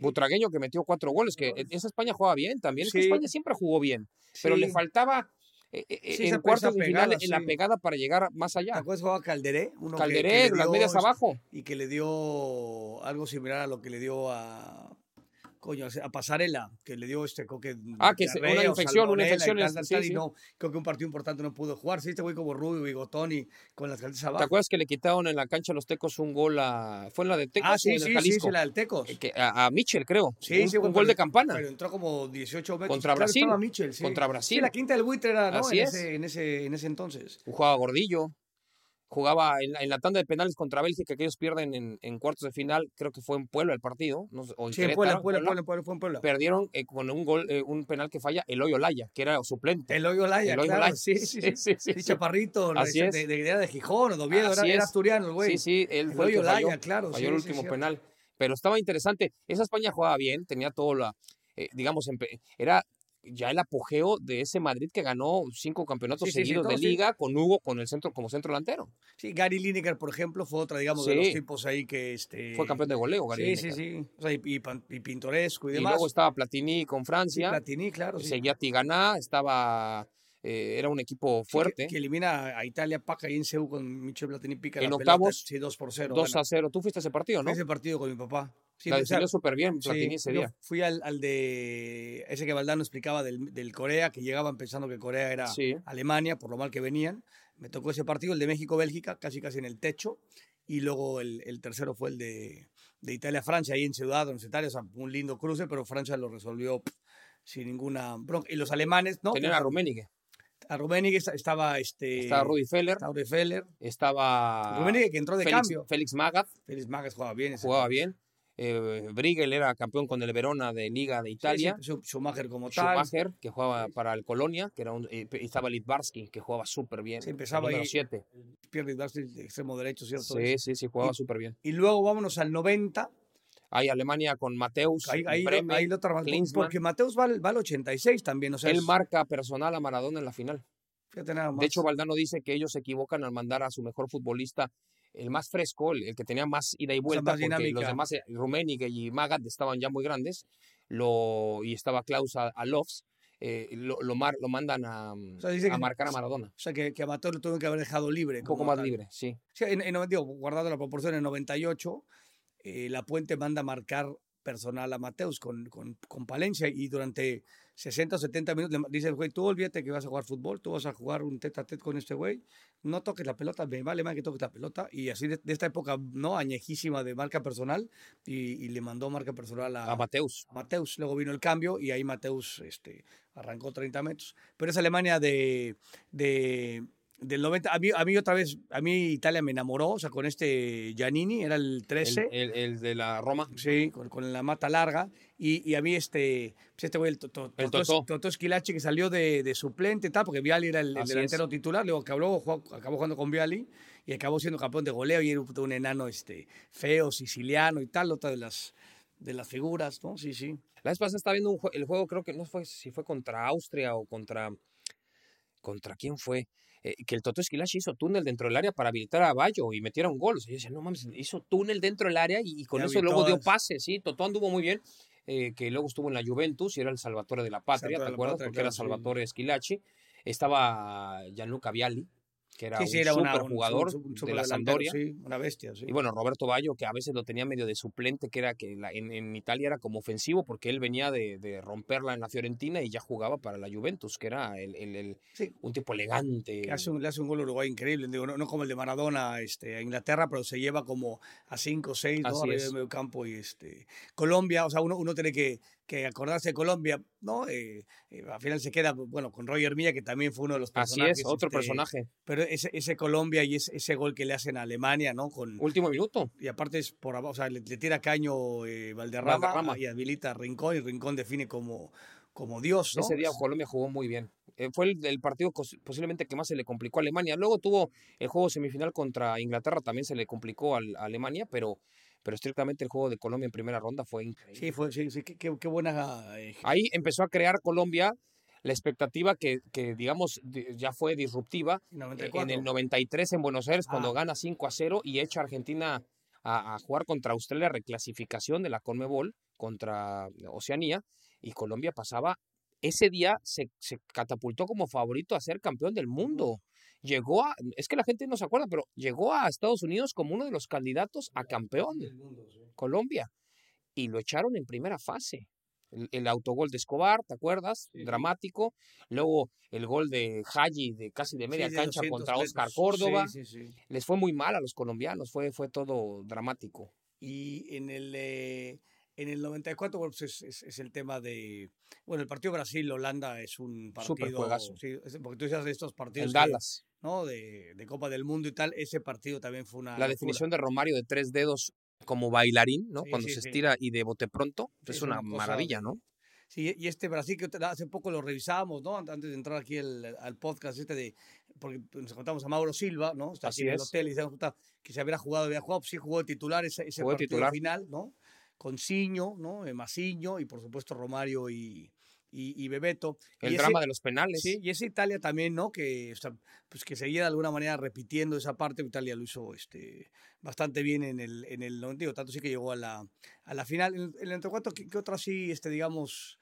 Butragueño que metió cuatro goles, que esa España jugaba bien también. Es que. España siempre jugó bien, pero le faltaba Sí, en esa- cuartos esa de pegada, final en la pegada para llegar más ¿Te allá. acuerdas que jugaba Calderé? Uno que- Calderé, que le las dio, medias abajo. Y que le dio algo similar a lo que le dio a. Coño, a Pasarela, que le dio este coque. Ah, que una o infección, una salmonela y infección, tal, es- tal, sí, tal, y sí. no, creo que un partido importante no pudo jugar. Sí, este güey como rubio, y con las ¿Te abajo. acuerdas que le quitaron en la cancha a los Tecos un gol a... ¿Fue en la de Tecos Ah, o sí, en el sí, sí, Jalisco? sí, la del Tecos. Eh, que- a, a Mitchell, creo. Sí, un, sí, un gol de campana. Pero entró como 18 metros. Contra Brasil. Mitchell, sí. Contra Sí, Brasil. la quinta del buitre era, ¿no? Así en, es. Ese, en, ese, en ese entonces. Jugaba gordillo. Jugaba en la, en la tanda de penales contra Bélgica, que ellos pierden en, en cuartos de final. Creo que fue en Puebla el partido. No sé, o en Sí, en Puebla, Puebla, Puebla. Fue en Puebla. Perdieron eh, con un gol, eh, un penal que falla Eloy Olaya, que era suplente. Eloy Olaya, Eloy claro, Olaya. sí, sí, sí. sí, chaparrito, Así de, de, de, Gijón o de Oviedo, era, era asturiano el güey. Sí, sí, él fue Eloy Olaya, falló, claro, falló el último penal. Pero estaba interesante. Esa España jugaba bien, tenía todo la, eh, digamos, era ya el apogeo de ese Madrid que ganó cinco campeonatos Sí, sí, sí, seguidos de sí. liga con Hugo con el centro como centro delantero. Sí, Gary Lineker, por ejemplo, fue otra, digamos, de Sí. los tipos ahí que... Este... Fue campeón de goleo, Gary Sí, sí, Lineker. sí. O sea, y, y y pintoresco y Y demás. luego estaba Platini con Sí, Francia, Platini, claro. Sí. seguía Tigana, estaba eh, era un equipo Sí, que- fuerte. Que, elimina a Italia, Paca y en Seúl con Michel Platini pica En la pelota, octavos, Sí, 2 por 0. 2 a 0. Tú fuiste a ese partido, ¿no? Ese partido con mi papá. Sí, la definió súper bien Platini Sí, ese día. fui al, al de ese que Valdano explicaba del, del Corea, que llegaban pensando que Corea era Sí. Alemania, por lo mal que venían. Me tocó ese partido, el de México-Bélgica, casi casi en el techo. Y luego el, el tercero fue el de, de Italia-Francia, ahí en Ciudad, en Italia, o sea, un lindo cruce, pero Francia lo resolvió pff, sin ninguna bronca. Y los alemanes, ¿no? Tenían a Rummenigge, A Rummenigge esta- estaba este. estaba Rudi Feller, estaba Rudi Feller. estaba Rummenigge que entró de Félix, cambio. Félix Magath, Félix Magas jugaba bien. jugaba bien. Eh, Briegel era campeón con el Verona de Liga de Italia. Sí, sí, Schumacher como tal. Schumacher, que jugaba para el Colonia, que era un, y estaba Litvarsky, que jugaba súper bien. Sí, empezaba ahí. 7. Pierre Litvarsky, extremo derecho, ¿cierto? Sí, sí, sí, jugaba súper bien. Y luego vámonos al 90. Hay Alemania con Mateus, Ahí, ahí, Bremen, ahí lo. Porque Mateus va, al- va al 86 también. O sea, Él es- marca personal a Maradona en la final. fíjate nada más. De hecho, Valdano dice que ellos se equivocan al mandar a su mejor futbolista, el más fresco, el, que tenía más ida y vuelta, porque dinámica. los demás, eh, Rummenigge y Magat, estaban ya muy grandes, lo, y estaba Klaus a, a Lofs, eh, lo, lo, mar- lo mandan a, sea, que- marcar a Maradona. O sea, que, que a lo tuvieron que haber dejado libre. Un poco más tal. libre, sí. Sí, en, en- digo, guardando la proporción, en 98, eh, La Puente manda a marcar personal a Mateus con, con, con Palencia y durante 60 o 70 minutos le dice el güey, tú olvídate que vas a jugar fútbol, tú vas a jugar un tete a tete con este güey, no toques la pelota, me vale más que toques la pelota. Y así de, de esta época, ¿no? Añejísima de marca personal y, y le mandó marca personal a, A Mateus. Mateus. Luego vino el cambio y ahí Mateus este, arrancó 30 metros. Pero esa Alemania de, de, del 90, a mí, a mí otra vez, a mí Italia me enamoró, o sea, con este Giannini, era el 13. El, el- el de la Roma. Sí, con, con la mata larga. Y, y a mí este, pues este güey, el, Toto, El Totó- Esquilache, que salió de, de suplente tal, porque Viali era el, delantero titular, luego acabó, jugó- acabó jugando con Viali y acabó siendo campeón de goleo y era un, un enano este, feo, siciliano y tal, otra de las, de las figuras, ¿no? Sí, sí. La vez pasada estaba viendo un el juego, creo que no fue si fue contra Austria o contra. ¿Contra quién fue? Eh, que el Toto Esquilache hizo túnel dentro del área para habilitar a Bayo y metiera un gol. O sea, yo decía, no mames, hizo túnel dentro del área y, y con eso luego dio pase, sí. Toto anduvo muy bien. eh, que luego estuvo en la Juventus y era el Salvatore de la Patria, Salvatore ¿te acuerdas? Patria, Porque claro, era sí. Salvatore Esquilache. Estaba Gianluca Vialli, que era sí, sí, un una- jugador un- de la Sampdoria. Sí, una bestia, sí. Y bueno, Roberto Bayo, que a veces lo tenía medio de suplente, que era que la- en, en Italia era como ofensivo, porque él venía de, de romperla en la Fiorentina y ya jugaba para la Juventus, que era el, el- un tipo elegante. que hace un, le hace un gol a Uruguay increíble, digo, no, no como el de Maradona este, a Inglaterra, pero se lleva como a 5 o 6 ¿no? Del medio campo y este Colombia, o sea, uno, uno tiene que, que acordarse de Colombia, ¿no? Eh, eh, al final se queda, bueno, con Roger Milla, que también fue uno de los Así personajes. es, otro este, personaje. Pero ese, ese Colombia y ese, ese gol que le hacen a Alemania, ¿no? Con, Último minuto. y aparte es por abajo, o sea, le, le tira caño eh, Valderrama, Valderrama. y habilita a Rincón, y Rincón define como, como Dios, ¿no? Ese día Colombia jugó muy bien. Eh, fue el, el partido posiblemente que más se le complicó a Alemania. Luego tuvo el juego semifinal contra Inglaterra, también se le complicó al- a Alemania, pero, pero estrictamente el juego de Colombia en primera ronda fue increíble. Sí, fue, sí, sí, qué, qué- buena... eh, Ahí empezó a crear Colombia la expectativa que, que, digamos, di- ya fue disruptiva eh, 94. en el 93 en Buenos Aires, cuando Ah. gana 5 a 0 y echa a Argentina a, a jugar contra Australia, reclasificación de la Conmebol contra Oceanía, y Colombia pasaba. Ese día se, se catapultó como favorito a ser campeón del mundo. Llegó a, es que la gente no se acuerda, pero llegó a Estados Unidos como uno de los candidatos a campeón, Colombia, y lo echaron en primera fase. El, el autogol de Escobar, ¿te acuerdas? Sí. Dramático. Luego el gol de Haji de casi de media Sí, de cancha 200 contra Oscar. Córdoba. Sí, sí, sí. Les fue muy mal a los colombianos, fue, fue todo dramático. Y en el, eh, en el 94, bueno, pues es, es- es el tema de. Bueno, el partido Brasil-Holanda es un partido. Sí, porque tú decías de estos partidos. En que, Dallas. ¿no? de, de Copa del Mundo y tal. Ese partido también fue una. La locura. definición de Romario de tres dedos como bailarín, ¿no? Sí, Cuando sí, se estira y de bote pronto, es una, maravilla, ¿no? Sí, y este Brasil que hace poco lo revisábamos, ¿no? Antes de entrar aquí al, al podcast este de, porque nos contamos a Mauro Silva, ¿no? Está Así aquí en el es. hotel y decíamos puta, que se había jugado, había jugado, pues sí jugó de titular ese, partido titular. final, ¿no? Con Ciño, ¿no? Eh, Masiño y por supuesto Romario y, y, y Bebeto. El Y ese- drama de los penales. Sí, y esa Italia también, ¿no? Que, o sea, pues que seguía de alguna manera repitiendo esa parte. Italia lo hizo este, bastante bien en el, en el 90, tanto sí que llegó a la, a la final. En el, en el entrecuarto, ¿qué, qué otra sí, este, digamos,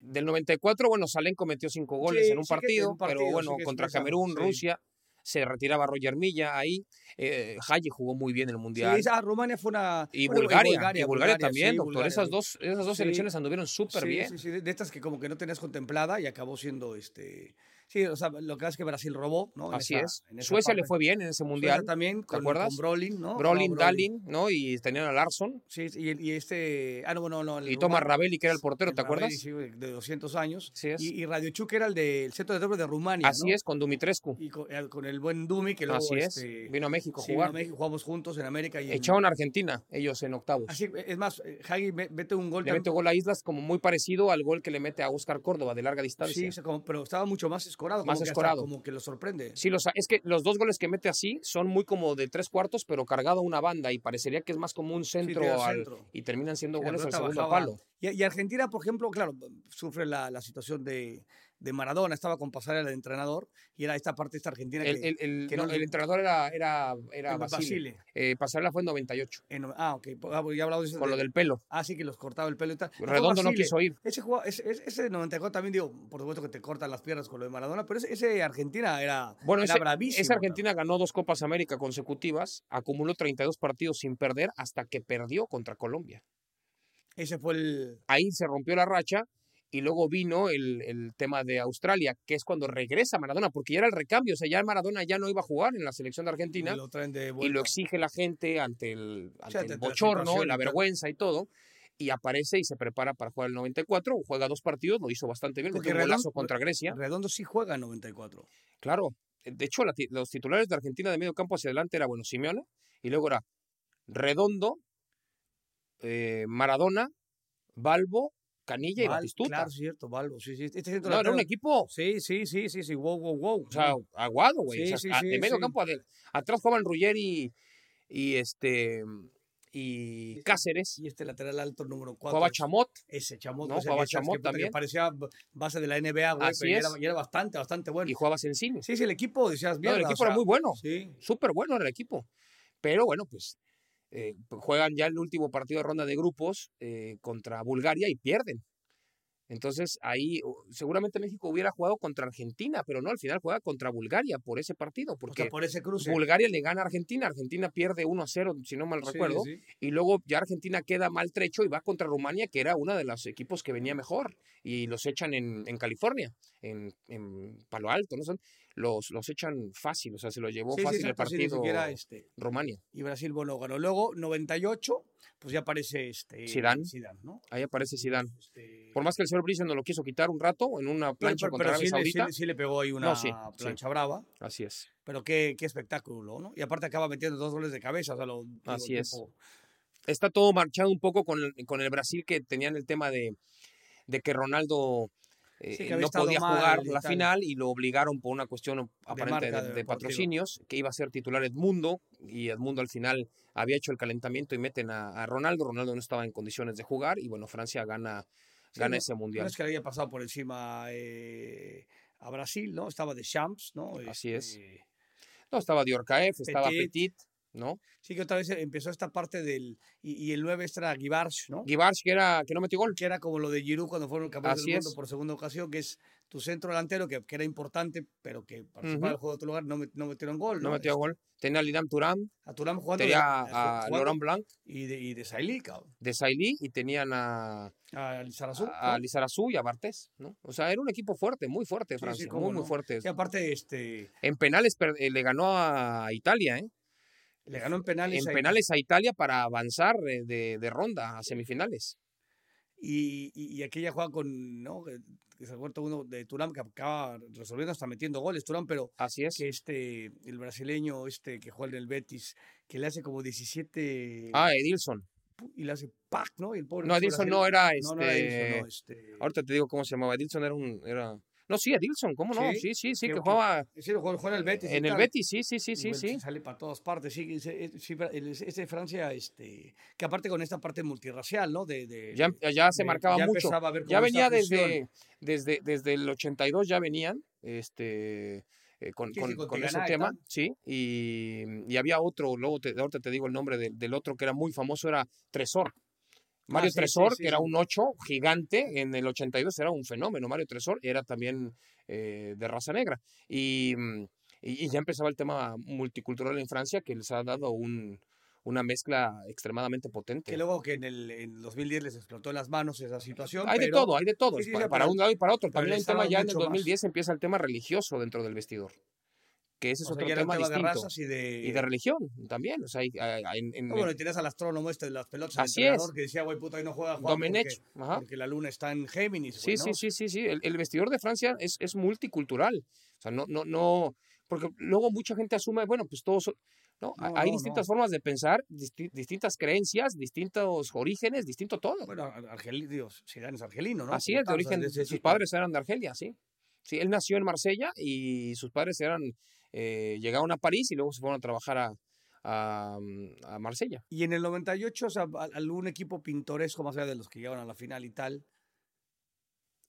Del 94, bueno, Salenco metió cinco goles Sí, en un sí que en partido, un partido, pero bueno, contra Camerún. Rusia, se retiraba Roger Milla ahí. Eh, jugó muy bien el Mundial. Sí, ah, Rumania fue una. Y bueno, Bulgaria, y Bulgaria, también, sí, doctor. Bulgaria, esas dos, esas dos Sí. selecciones anduvieron súper bien. sí, sí, de de estas que como que no tenías contemplada y acabó siendo este Sí, o sea, lo que pasa es que Brasil robó, ¿no? En Así esa- es. en Suecia le fue bien en ese Suecia mundial. también, con, acuerdas? con Brolin, ¿no? Brolin, Jugaba Dalin, ¿no? Y tenían a Larson Sí, y, y este. Ah, no, no, no. el y Thomas rumano. Ravelli, que era el portero, El ¿te acuerdas? Sí, de 200 años. Así es. Y, y Radiochuk era el del centro de doble de Rumania. Así ¿no? es, con Dumitrescu. Y con, eh, con el buen Dumi, que luego. Así es. este, Vino a México a sí, jugar. vino a México, jugamos juntos en América. Y en- Echaron a Argentina, ellos en octavos. Así, es más, eh, Hagi, vete un gol. Le mete gol a Islas como muy parecido al gol que le mete a Oscar Córdoba de larga distancia. Sí, como- pero estaba mucho más escorado. Más como que hasta escorado. como que lo sorprende. Sí, los, es que los dos goles que mete así son muy como de tres cuartos, pero cargado a una banda y parecería que es más como un centro, tira al- centro. y terminan siendo goles al segundo bajaba. palo. Y, y Argentina, por ejemplo, claro, sufre la, la situación de, de Maradona. Estaba con pasarela de entrenador y era esta parte, esta Argentina El, que. el- el- que no, no- el entrenador era, era, era Basile. Basile. Eh, Pasarela fue en 98, En- ah, ok. Ah, pues ya hablamos de eso. con de- lo del pelo. Ah, sí, que los cortaba el pelo y tal. Redondo no quiso ir. Ese, juego, ese, ese- ese 94 también, digo, por supuesto que te cortan las piernas con lo de Maradona, pero ese, ese Argentina era, Bueno, era ese- bravísimo. esa Argentina ganó dos Copas América consecutivas, acumuló 32 partidos sin perder hasta que perdió contra Colombia. Ese fue el. Ahí se rompió la racha y luego vino el, el tema de Australia, que es cuando regresa Maradona, porque ya era el recambio, o sea, ya Maradona ya no iba a jugar en la selección de Argentina Lo traen de y lo exige la gente ante el, ante el bochorno, la y vergüenza y todo. Y aparece y se prepara para jugar el 94, juega dos partidos, lo hizo bastante bien, Porque un golazo contra Grecia. Redondo sí juega en 94. Claro, de hecho, la los titulares de Argentina de medio campo hacia adelante era, bueno, Simeone, y luego era Redondo, eh, Maradona, Balbo, Canilla y Val- Batistuta. Claro, cierto, Balbo. Sí, sí. Este centro no, era un equipo, Sí, sí, sí, sí, sí. Wow, wow, wow. o sea, aguado, güey. Sí, o sea, sí, a- sí, de medio campo adel- atrás jugaban Ruggeri y, este y Cáceres, Y este lateral alto número 4. jugaba Chamot, Ese Chamot. No, jugaba Chamot que puta que también. parecía base de la NBA, güey. Así pero es. era, ya era bastante, bastante bueno. y jugaba Sensini. Sí, sí, el equipo, decías bien. No, el equipo era muy bueno. Sí. súper bueno era el equipo. Pero bueno, pues eh, juegan ya el último partido de ronda de grupos eh, contra Bulgaria y pierden. Entonces ahí seguramente México hubiera jugado contra Argentina, pero no, al final juega contra Bulgaria por ese partido, O porque sea, por ese cruce. Bulgaria le gana a Argentina, Argentina pierde 1 a 0, si no mal Sí, recuerdo, sí. y luego ya Argentina queda maltrecho y va contra Rumania, que era uno de los equipos que venía mejor, y los echan en, en California, en, en Palo Alto, ¿no? Los, los echan fácil, o sea, se lo llevó Sí, fácil el sí, partido siquiera, este, Rumania. y Brasil, bueno, ganó. Luego, 98, pues ya aparece este, Zidane. Zidane, ¿no? Ahí aparece Zidane. Este, Por más que el señor Brice no lo quiso quitar un rato en una pero, plancha pero- contra pero sí, Saudita. le- sí le pegó ahí una No, plancha brava. Así es. Pero qué, qué espectáculo, ¿no? Y aparte acaba metiendo dos goles de cabeza. O sea, lo, Así es. tipo- Está todo marchado un poco con el, con el Brasil que tenían el tema de, de que Ronaldo eh, Sí, había no podía jugar la tal. final y lo obligaron por una cuestión aparente marca de, patrocinios, que iba a ser titular Edmundo y Edmundo al final había hecho el calentamiento y meten a, a Ronaldo. Ronaldo no estaba en condiciones de jugar y bueno, Francia gana, Sí, gana no- ese No mundial. es que le haya pasado por encima eh, a Brasil, ¿no? Estaba de Champs, ¿no? Así es. Este, No, estaba Diorcaef, estaba Petit. ¿No? Sí, que otra vez empezó esta parte del. Y, y el 9 este era Guibarch, ¿no? Guibarch, que, era, que no metió gol. Que era como lo de Giroud cuando fueron campeones Así del mundo es. por segunda ocasión, que es tu centro delantero, que, que era importante, pero que participaba del Ujú. juego de otro lugar, no, no metieron gol. No ¿no? metió gol. Tenía a Lidam Turam, A Turam jugando. tenía a jugando- Laurent Blanc Y de, y de Sailly, cabrón. de Sailly y tenían a, A Lizarazu, a. Lizarazu y a Bartés, ¿no? O sea, era un equipo fuerte, muy fuerte Sí, sí, Francia, muy, muy fuerte. Y aparte, este, En penales eh, le ganó a Italia, ¿eh? Le ganó en penales. En a- penales a Italia para avanzar de, de ronda a semifinales. Y, y, y aquella jugada con, ¿no? Que, se acuerda uno de Turán que acaba resolviendo hasta metiendo goles, Turán, pero Así es. que este, el brasileño este que juega en el Betis, que le hace como 17 Ah, Edilson. y le hace ¡pac! ¿no? Y el pobre No, Edilson no era No, no era Edilson, este. no, este... Ahorita te digo cómo se llamaba. Edilson era un. Era... No, sí, Edilson, ¿cómo no? Sí, Sí, sí, sí, que- jugaba Sí, en el Betis. en el. Betis, sí, sí, sí, Y sí, bueno, sí. Sale para todas partes, sí, sí, ese Francia, este, que aparte con esta parte multirracial, ¿no? De, de- Ya, ya se de- marcaba ya mucho. empezaba a haber Ya venía desde, desde, desde el 82, ya venían este, eh, con, Sí, con, ese tema, tal. sí. Y, y había otro, luego te, ahorita te digo el nombre del, del otro que era muy famoso, era Tresor. Mario Ah, sí, sí, Tresor, sí, que era un 8 gigante, en el 82 era un fenómeno. Mario Tresor era también eh, de raza negra. Y, mm, y, y ya empezaba el tema multicultural en Francia, que les ha dado un, una mezcla extremadamente potente. Que luego que en el en 2010 les explotó en las manos esa situación. hay de pero- todo, hay de todo, para, para un lado y para otro. También hay un tema ya en el mucho más. 2010 empieza el tema religioso dentro del vestidor, que ese es o otro tema de distinto. razas y de... Y de religión también, o sea, hay- hay- hay- en- en- No, bueno, y tenías al astrónomo este de las pelotas, Así el entrenador es. que decía, güey, puta, hoy no juega Juan Domenech, porque, ajá. porque la luna está en Géminis, Sí, sí, ¿no? sí, sí, sí. El, el vestidor de Francia es, es multicultural. O sea, no, no, no, porque luego mucha gente asume, bueno, pues todos, son- ¿no? No, Hay no, distintas formas de pensar, disti- distintas creencias, distintos orígenes, distinto todo. Bueno, Argel, Dios, Zidane es argelino, ¿no? Así Como es, de tal, o sea, origen, de sus padres eran de Argelia, sí. Sí, él nació en Marsella y sus padres eran, eh, llegaron a París y luego se fueron a trabajar a, a, mm, a Marsella. Y en el 98, o sea, al- algún equipo pintoresco más allá de los que llegaron a la final y tal.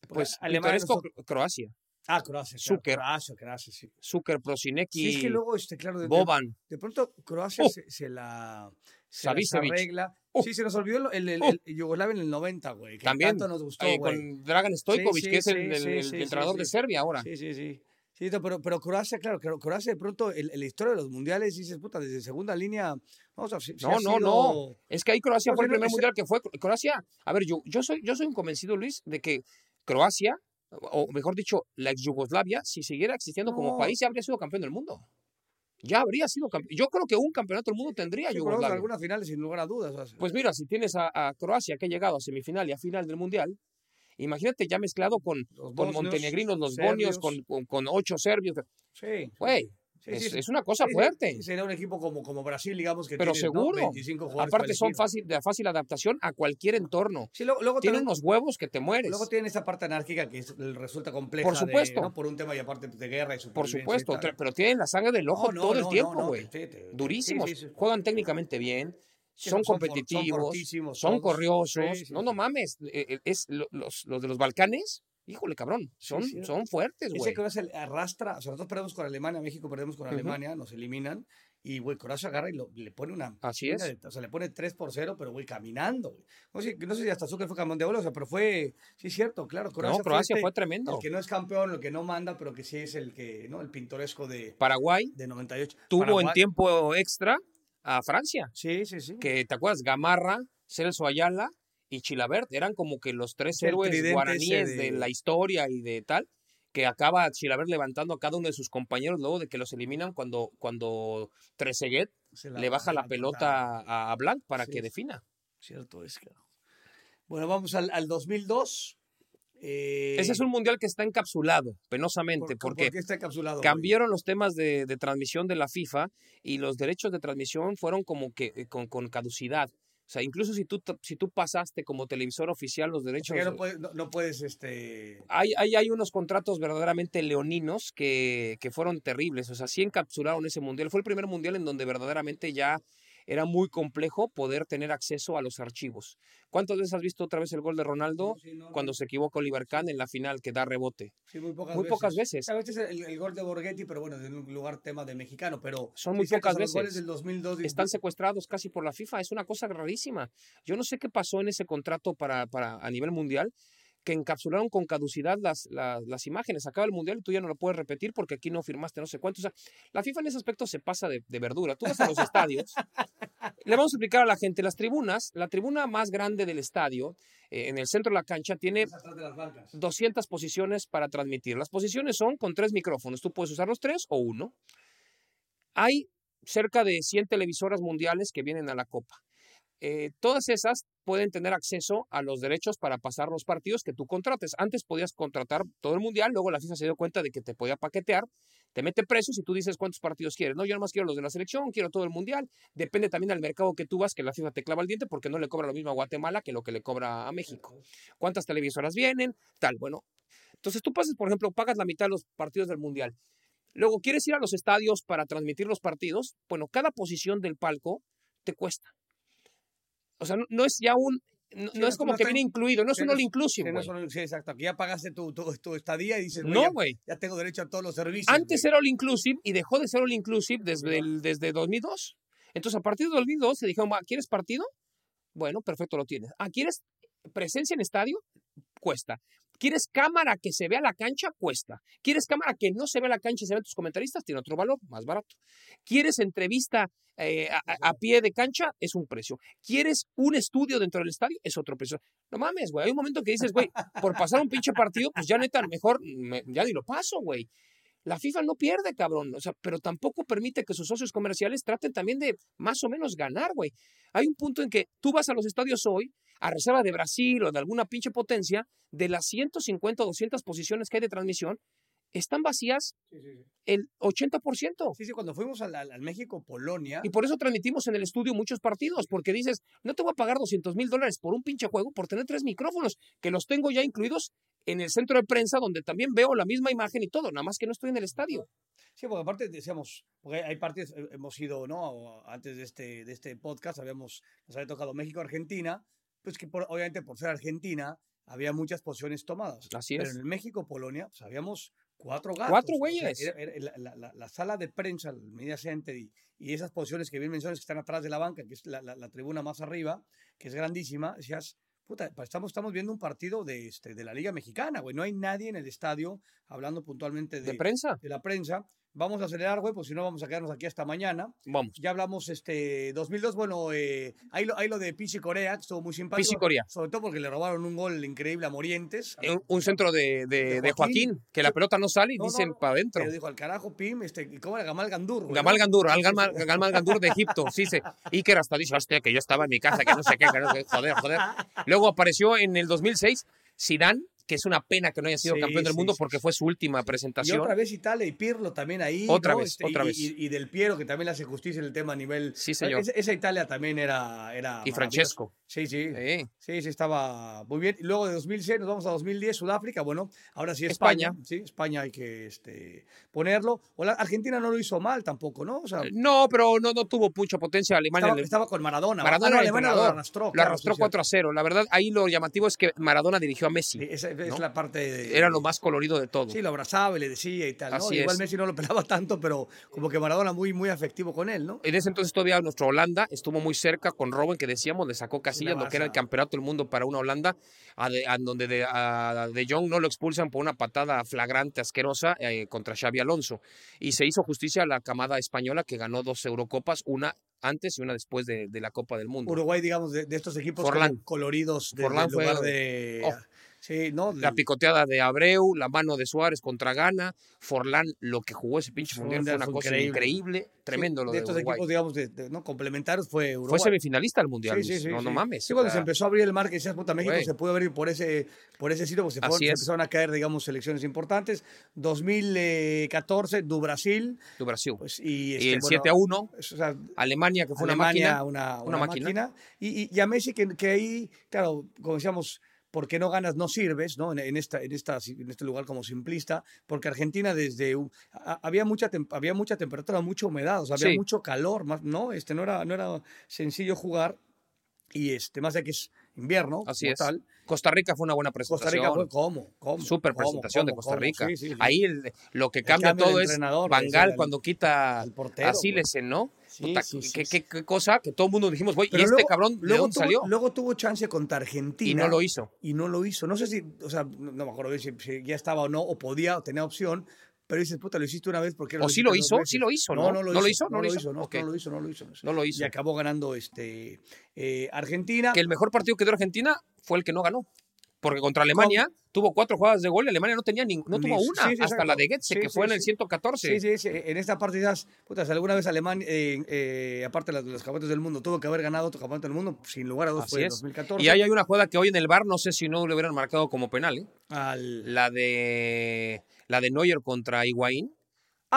Porque Pues, Alemania Croacia. Ah, Croacia. claro, Zucker. Croacia, Croacia, sí. Zucker, Prosinecki, Sí, es que luego, este, claro, de, Boban. de pronto Croacia Oh. se, se la se Savicevic. arregla. Oh. Sí, se nos olvidó el, el, Oh. el Yugoslavia en el 90, güey. Que También, tanto nos gustó, eh, güey. con Dragan Stojkovic, Sí, que es el, sí, entrenador de. Serbia ahora. Sí, sí, sí. Sí, pero, pero Croacia, claro, Cro- Croacia de pronto, en, la historia de los mundiales, dices, puta, desde segunda línea, vamos a... si- si No, ha no, sido- no. Es que ahí Croacia No, fue el primer mundial que fue. Croacia, a ver, yo, yo, soy, yo soy un convencido, Luis, de que Croacia, o mejor dicho, la ex Yugoslavia, si siguiera existiendo como país, ya habría sido campeón del mundo. Ya habría sido campeón. Yo creo que un campeonato del mundo tendría Sí, Yugoslavia. algunas finales, sin lugar a dudas. Pues mira, si tienes a, a Croacia que ha llegado a semifinal y a final del mundial, imagínate ya mezclado con, los con bosnios, montenegrinos, los serbios. bonios, con, con, con ocho serbios. Sí. Güey, Sí, es, sí, es una cosa sí, fuerte. Sería un equipo como, como Brasil, digamos, que Pero tiene ¿no? seguro. 25 jugadores Aparte son fácil, de fácil adaptación a cualquier entorno. Sí, luego, luego Tienen también- unos huevos que te mueres. Luego tienen esa parte anárquica que es- resulta compleja. Por supuesto. de- ¿no? Por un tema y aparte de guerra y Por y supuesto, pero tienen la sangre del ojo No, no, todo el no, tiempo, no, no, güey. Durísimos. Juegan técnicamente bien, Sí, son, son son competitivos, son todos. corriosos. Sí, sí, no, sí. no mames. eh, eh, Es, lo- los, los de los Balcanes, híjole, cabrón. Son, sí. son fuertes, Ese güey. Croacia arrastra, o sea, nosotros perdemos con Alemania, México perdemos con. Alemania, nos eliminan, y güey, Croacia agarra y lo- le pone una. Así es. de- o sea, le pone 3 por 0, pero güey, caminando, güey. No sé, no sé si hasta Zucker fue campeón de oro, o sea, pero fue. Sí, es cierto, claro. Croacia No, Croacia este- fue tremendo. El que no es campeón, el que no manda, pero que sí es el que, ¿no? El pintoresco de, Paraguay de 98. tuvo en Paraguay- tiempo extra a Francia. Sí, sí, sí. Que, ¿te acuerdas? Gamarra, Celso Ayala y Chilabert eran como que los tres El héroes guaraníes de... de- la historia y de tal, que acaba Chilabert levantando a cada uno de sus compañeros luego de que los eliminan cuando, cuando Trezeguet le baja la pelota a, a Blanc para Sí, que defina. Cierto es, claro. Bueno, vamos al, al 2002. Eh, Ese es un mundial que está encapsulado, penosamente, ¿por- porque ¿Por qué está encapsulado? güey? cambiaron los temas de, de transmisión de la FIFA y los derechos de transmisión fueron como que eh, con, con caducidad. O sea, incluso si tú, si tú pasaste como televisor oficial los O sea, derechos... no puedes, no, no puedes, este... hay, hay, hay unos contratos verdaderamente leoninos que, que fueron terribles. O sea, sí encapsularon ese mundial. Fue el primer mundial en donde verdaderamente ya era muy complejo poder tener acceso a los archivos. ¿Cuántas veces has visto otra vez el gol de Ronaldo No, sí, no, cuando no. se equivoca Oliver Kahn en la final que da rebote? Sí, muy pocas muy veces. pocas veces. A veces el, el gol de Borghetti, pero bueno, en un lugar tema de mexicano, pero... Son muy pocas sea, Los goles veces. del 2002... y- Están secuestrados casi por la FIFA. Es una cosa rarísima. Yo no sé qué pasó en ese contrato para, para a nivel mundial que encapsularon con caducidad las, las, las imágenes. Acaba el mundial y tú ya no lo puedes repetir porque aquí no firmaste no sé cuánto. O sea, la FIFA en ese aspecto se pasa de, de verdura. Tú vas a los estadios. Le vamos a explicar a la gente las tribunas. La tribuna más grande del estadio, eh, en el centro de la cancha, tiene Es atrás de las bancas. 200 posiciones para transmitir. Las posiciones son con tres micrófonos. Tú puedes usar los tres o uno. Hay cerca de 100 televisoras mundiales que vienen a la Copa. Eh, todas esas pueden tener acceso a los derechos para pasar los partidos que tú contrates. Antes podías contratar todo el mundial, luego la FIFA se dio cuenta de que te podía paquetear, te mete precios y tú dices cuántos partidos quieres. No, yo nomás quiero los de la selección, quiero todo el mundial. Depende también del mercado que tú vas, que la FIFA te clava el diente porque no le cobra lo mismo a Guatemala que lo que le cobra a México. ¿Cuántas televisoras vienen? Tal, bueno. Entonces tú pasas, por ejemplo, pagas la mitad de los partidos del mundial. Luego, ¿quieres ir a los estadios para transmitir los partidos? Bueno, cada posición del palco te cuesta. O sea, no, no es ya un. No, Sí, no es como que está viene in- incluido, no es un all inclusive, solo- sí, exacto. Aquí ya pagaste tu, tu, tu estadía y dices, No, ya- güey. ya, tengo derecho a todos los servicios. Antes era all inclusive y dejó de ser all inclusive desde, el, desde 2002. Entonces, a partir de 2002 se dijeron, "Va, ¿quieres partido? Bueno, perfecto, lo tienes. Ah, ¿quieres presencia en estadio? Cuesta. ¿Quieres cámara que se vea la cancha? Cuesta. ¿Quieres cámara que no se vea la cancha y se vean tus comentaristas? Tiene otro valor, más barato. ¿Quieres entrevista eh, a, pie de cancha? Es un precio. ¿Quieres un estudio dentro del estadio? Es otro precio. No mames, güey. Hay un momento que dices, güey, por pasar un pinche partido, pues ya neta, mejor me- ya ni lo paso, güey. La FIFA no pierde, cabrón, o sea, pero tampoco permite que sus socios comerciales traten también de más o menos ganar, güey. Hay un punto en que tú vas a los estadios hoy, a reserva de Brasil o de alguna pinche potencia, de las 150 o 200 posiciones que hay de transmisión, están vacías el 80%. Sí, sí, cuando fuimos al, al- al México-Polonia, Y por eso transmitimos en el estudio muchos partidos, porque dices, no te voy a pagar 200 mil dólares por un pinche juego por tener tres micrófonos, que los tengo ya incluidos en el centro de prensa, donde también veo la misma imagen y todo, nada más que no estoy en el estadio. Sí, porque aparte decíamos, porque hay partes, eh, hemos ido, ¿no? Antes de este, de este podcast, habíamos, nos había tocado México, Argentina, pues que por- obviamente por ser Argentina, había muchas posiciones tomadas. Así Pero es. en el México, Polonia, pues habíamos cuatro gatos. Cuatro güeyes. era- era la, la- la- la sala de prensa, el media center y, y esas posiciones que bien mencionas que están atrás de la banca, que es la, la- tribuna más arriba, que es grandísima, decías, puta, estamos, estamos viendo un partido de, este, de la Liga Mexicana, güey. No hay nadie en el estadio hablando puntualmente De prensa, de la prensa. Vamos a acelerar, güey, pues si no vamos a quedarnos aquí hasta mañana. vamos. Ya hablamos, este, 2002, bueno, eh, ahí, lo, ahí lo de Pichi Corea, que estuvo muy simpático. Pichi Corea. Sobre todo porque le robaron un gol increíble a Morientes. Un, un centro de, de- De de Joaquín, Joaquín. que la pelota no sale y No, dicen no, para adentro. Pero dijo al carajo, Pim, este, ¿y ¿cómo era Gamal Gandur? güey, Gamal? Gandur, al Gamal. Gamal Gandur de Egipto, sí, sí. Iker hasta dice, hostia, que yo estaba en mi casa, que no sé qué, que no sé, joder, joder. Luego apareció en el 2006 Zidane, que es una pena que no haya sido Sí, campeón del sí, mundo sí, porque fue su última Y presentación. otra vez Italia y Pirlo también ahí. Otra ¿no? vez, Este, otra y- vez. Y, y del Piero, que también le hace justicia en el tema a nivel. Sí, señor. Esa, esa Italia también era. era Y. Francesco. Sí, sí. Sí. Sí, estaba muy bien. Y luego de 2006 nos vamos a 2010, Sudáfrica. Bueno, ahora sí España. España. Sí, España hay que este, ponerlo. O la- Argentina no lo hizo mal tampoco, ¿no? O sea, No, pero no, no tuvo mucha potencia Alemania. estaba, le- estaba con Maradona. Maradona Ah, no, Alemania lo arrastró. Lo claro, arrastró sí, 4 a 0. La verdad, ahí lo llamativo es que Maradona dirigió a Messi. Esa es ¿no? la parte de- Era lo más colorido de todo. Sí, lo abrazaba y le decía y tal. ¿no? Así Igual es. Messi no lo pelaba tanto, pero como que Maradona muy, muy afectivo con él, ¿no? En ese entonces todavía nuestra Holanda estuvo muy cerca con Robben, que decíamos, le sacó casillas lo que era el campeonato del mundo para una Holanda, a de, a donde de, a de Jong no lo expulsan por una patada flagrante, asquerosa, eh, contra Xavi Alonso. Y se hizo justicia a la camada española que ganó dos Eurocopas, una antes y una después de, de la Copa del Mundo. Uruguay, digamos, de, de estos equipos Forlán. coloridos de, Forlán en lugar fue- de... Oh. Sí, ¿no? La picoteada de Abreu, la mano de Suárez contra Ghana, Forlán, lo que jugó ese pinche Fue mundial fue un- una fue cosa increíble. increíble, tremendo Sí, lo de de, estos Uruguay. equipos, digamos, de, de- ¿no? complementarios fue Fue Uruguay. semifinalista el mundial, Sí, sí, no, no mames. Sí, o cuando se empezó a abrir el mar, que decías, puta, México se pudo abrir por ese, por ese sitio, porque se, fueron- se empezaron a caer, digamos, selecciones importantes. 2014, du Brasil, tu Brasil. pues, y, y este, el bueno, 7 a 1, o sea, Alemania, que fue una máquina. una, una una máquina. máquina. Y, y- y a Messi, que, que ahí, claro, como decíamos, porque no ganas, no sirves, ¿no? En, en esta, en, esta, en este lugar como simplista, porque Argentina desde... a- había, mucha había mucha temperatura, mucha humedad, o sea, había Sí. mucho calor, más, ¿no? Este, no, era, no era sencillo jugar, y este, más de que es invierno, Así es. tal. Costa Rica fue una buena Costa presentación. Rica fue como, como. Súper cómo, presentación de cómo, Costa cómo, Rica. sí, sí, sí. Ahí el- lo que cambia de todo es era cuando quita a Silesen, ¿no? Sí, Puta, sí, sí, qué, sí. qué- qué cosa que todo el mundo dijimos, güey, ¿y este luego- cabrón de luego dónde tuvo- salió? Luego tuvo chance contra Argentina. Y no lo hizo. y no lo hizo. No sé si, o sea, no, me acuerdo si, si ya estaba o no, o podía, o tenía opción, pero dices, puta, lo hiciste una vez porque... O sí lo hizo, sí lo hizo, ¿no? No, no lo hizo, no lo hizo, no, lo hizo, no lo hizo. No lo Y hizo. acabó ganando este, eh, Argentina. Que el mejor partido que dio Argentina fue el que no ganó. Porque contra Alemania tuvo cuatro jugadas de gol y Alemania no tenía ni, no tuvo una, sí, hasta la de Goetze, Sí, que fue en el sí. 114. Sí, sí, sí, en esta parte dices, puta, si alguna vez Alemania, eh, eh, aparte de los campeonatos del mundo, tuvo que haber ganado otro campeonato del mundo, sin lugar a dudas Así fue en es. 2014. Y ahí hay una jugada que hoy en el bar no sé si no le hubieran marcado como penal, ¿eh? al... La de la de Neuer contra Higuaín.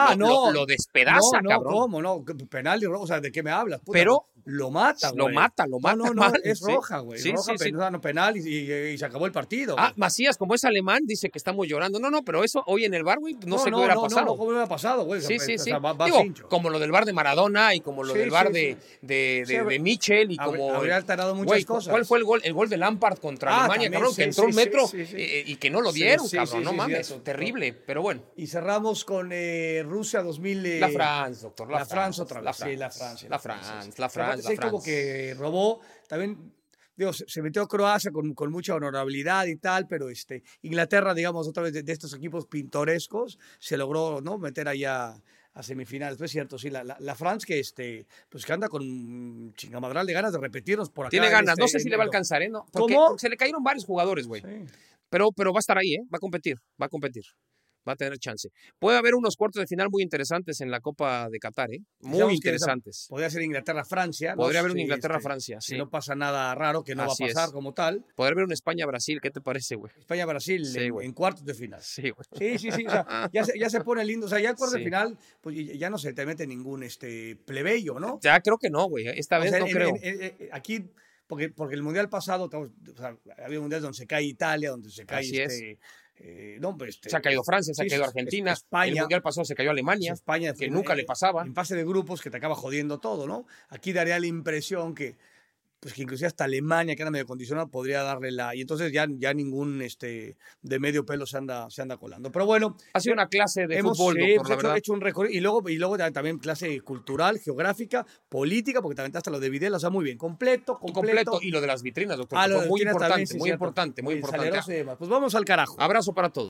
Ah, lo, no. Lo, lo despedaza, no, no, cabrón. ¿cómo? No, penal y roja, o sea, ¿de qué me hablas? Puta, Pero lo mata, Lo güey. mata, lo mata. No, no, no, mal, es roja, güey. Sí, roja, sí, sí. penal, no, penal y, y- y se acabó el partido. Ah, güey. Macías, como es alemán, dice que estamos llorando. No, no, pero eso hoy en el bar, güey, no, sé qué no, hubiera no, pasado. No, ¿cómo hubiera pasado, güey? Sí, O sea, sí, sí. sea, va- va Digo, como lo del bar de Maradona y como lo del bar de, de, de, Michel y como... habría alterado muchas cosas. ¿Cuál fue el gol? El gol de Lampard contra Ah, Alemania, cabrón, que entró un metro eh, y que no lo dieron, cabrón. no mames, terrible. Pero bueno, Y cerramos con eh, Rusia 2000. eh, la France, doctor. La, La France otra vez. La sí, la France, France. La France, la O sea, France, la como France. que robó. También digo, se, metió Croacia con, con, mucha honorabilidad y tal, pero este, Inglaterra, digamos, otra vez de, de estos equipos pintorescos, se logró ¿no? meter allá a semifinales. Es cierto, sí, la, la, la, France que, este, pues que anda con chingamadral de ganas de repetirnos por acá. Tiene ganas, este, no sé si le va a alcanzar, ¿eh? No, porque ¿Cómo? se le cayeron varios jugadores, güey. Sí. Pero, pero va a estar ahí, ¿eh? Va a competir, va a competir va a tener chance. Puede haber unos cuartos de final muy interesantes en la Copa de Qatar, ¿eh? Muy interesantes. Podría ser Inglaterra-Francia. Podría ¿no? haber un Inglaterra-Francia, este, sí. Si no pasa nada raro, que no Así va a pasar es. como tal. Podría haber un España-Brasil, ¿qué te parece, güey? España-Brasil Sí, en, cuartos de final. Sí, güey. Sí, sí, sí. O sea, ya, se, ya se pone lindo. O sea, ya en cuartos de final, pues ya- no se te mete ningún este, plebeyo, ¿no? Ya creo que no, güey. Esta O vez sea, no en- creo. en- en- en- aquí, porque, porque el mundial pasado, o sea, había mundiales donde se cae Italia, donde se cae este, eh, no, pues, este, se ha caído Francia, se ha caído Argentina. España. El mundial pasado se cayó Alemania, España que fue- nunca le eh, pasaba. En fase de grupos que te acaba jodiendo todo, ¿no? Aquí daría la impresión que, pues que inclusive hasta Alemania, que anda medio condicionada, podría darle la. Y entonces ya, ya ningún este, de medio pelo se anda, se anda colando. Pero bueno, Ha sido una clase de hemos fútbol, doctor, pues, la hecho, hecho un recorrido. Y luego, y luego ta- también clase cultural, geográfica, política, porque te aventaste lo de Videla, o sea, muy bien. Completo, Y completo. completo. Y lo de las vitrinas, doctor. Ah, lo de muy importante, también, sí, muy importante, muy Muy importante. saleroso y demás. Pues vamos al carajo. Abrazo para todos.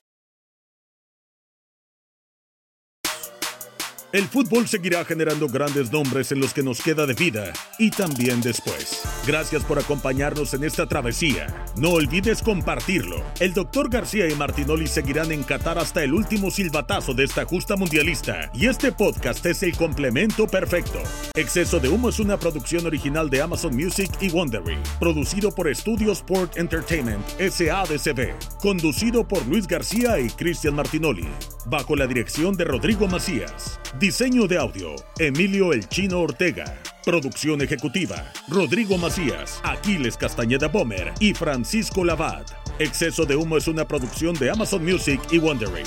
El fútbol seguirá generando grandes nombres en los que nos queda de vida y también después. Gracias por acompañarnos en esta travesía. No olvides compartirlo. El doctor García y Martinoli seguirán en Qatar hasta el último silbatazo de esta justa mundialista. Y este podcast es el complemento perfecto. Exceso de Humo es una producción original de Amazon Music y Wondery. Producido por Studio Sport Entertainment SADCB. Conducido por Luis García y Cristian Martinoli. Bajo la dirección de Rodrigo Macías. Diseño de audio, Emilio El Chino Ortega. Producción ejecutiva, Rodrigo Macías, Aquiles Castañeda Bomer y Francisco Lavat. Exceso de Humo es una producción de Amazon Music y Wondery.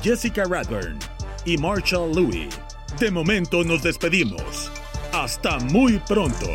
Jessica Radburn y Marshall Louis. De momento nos despedimos. Hasta muy pronto.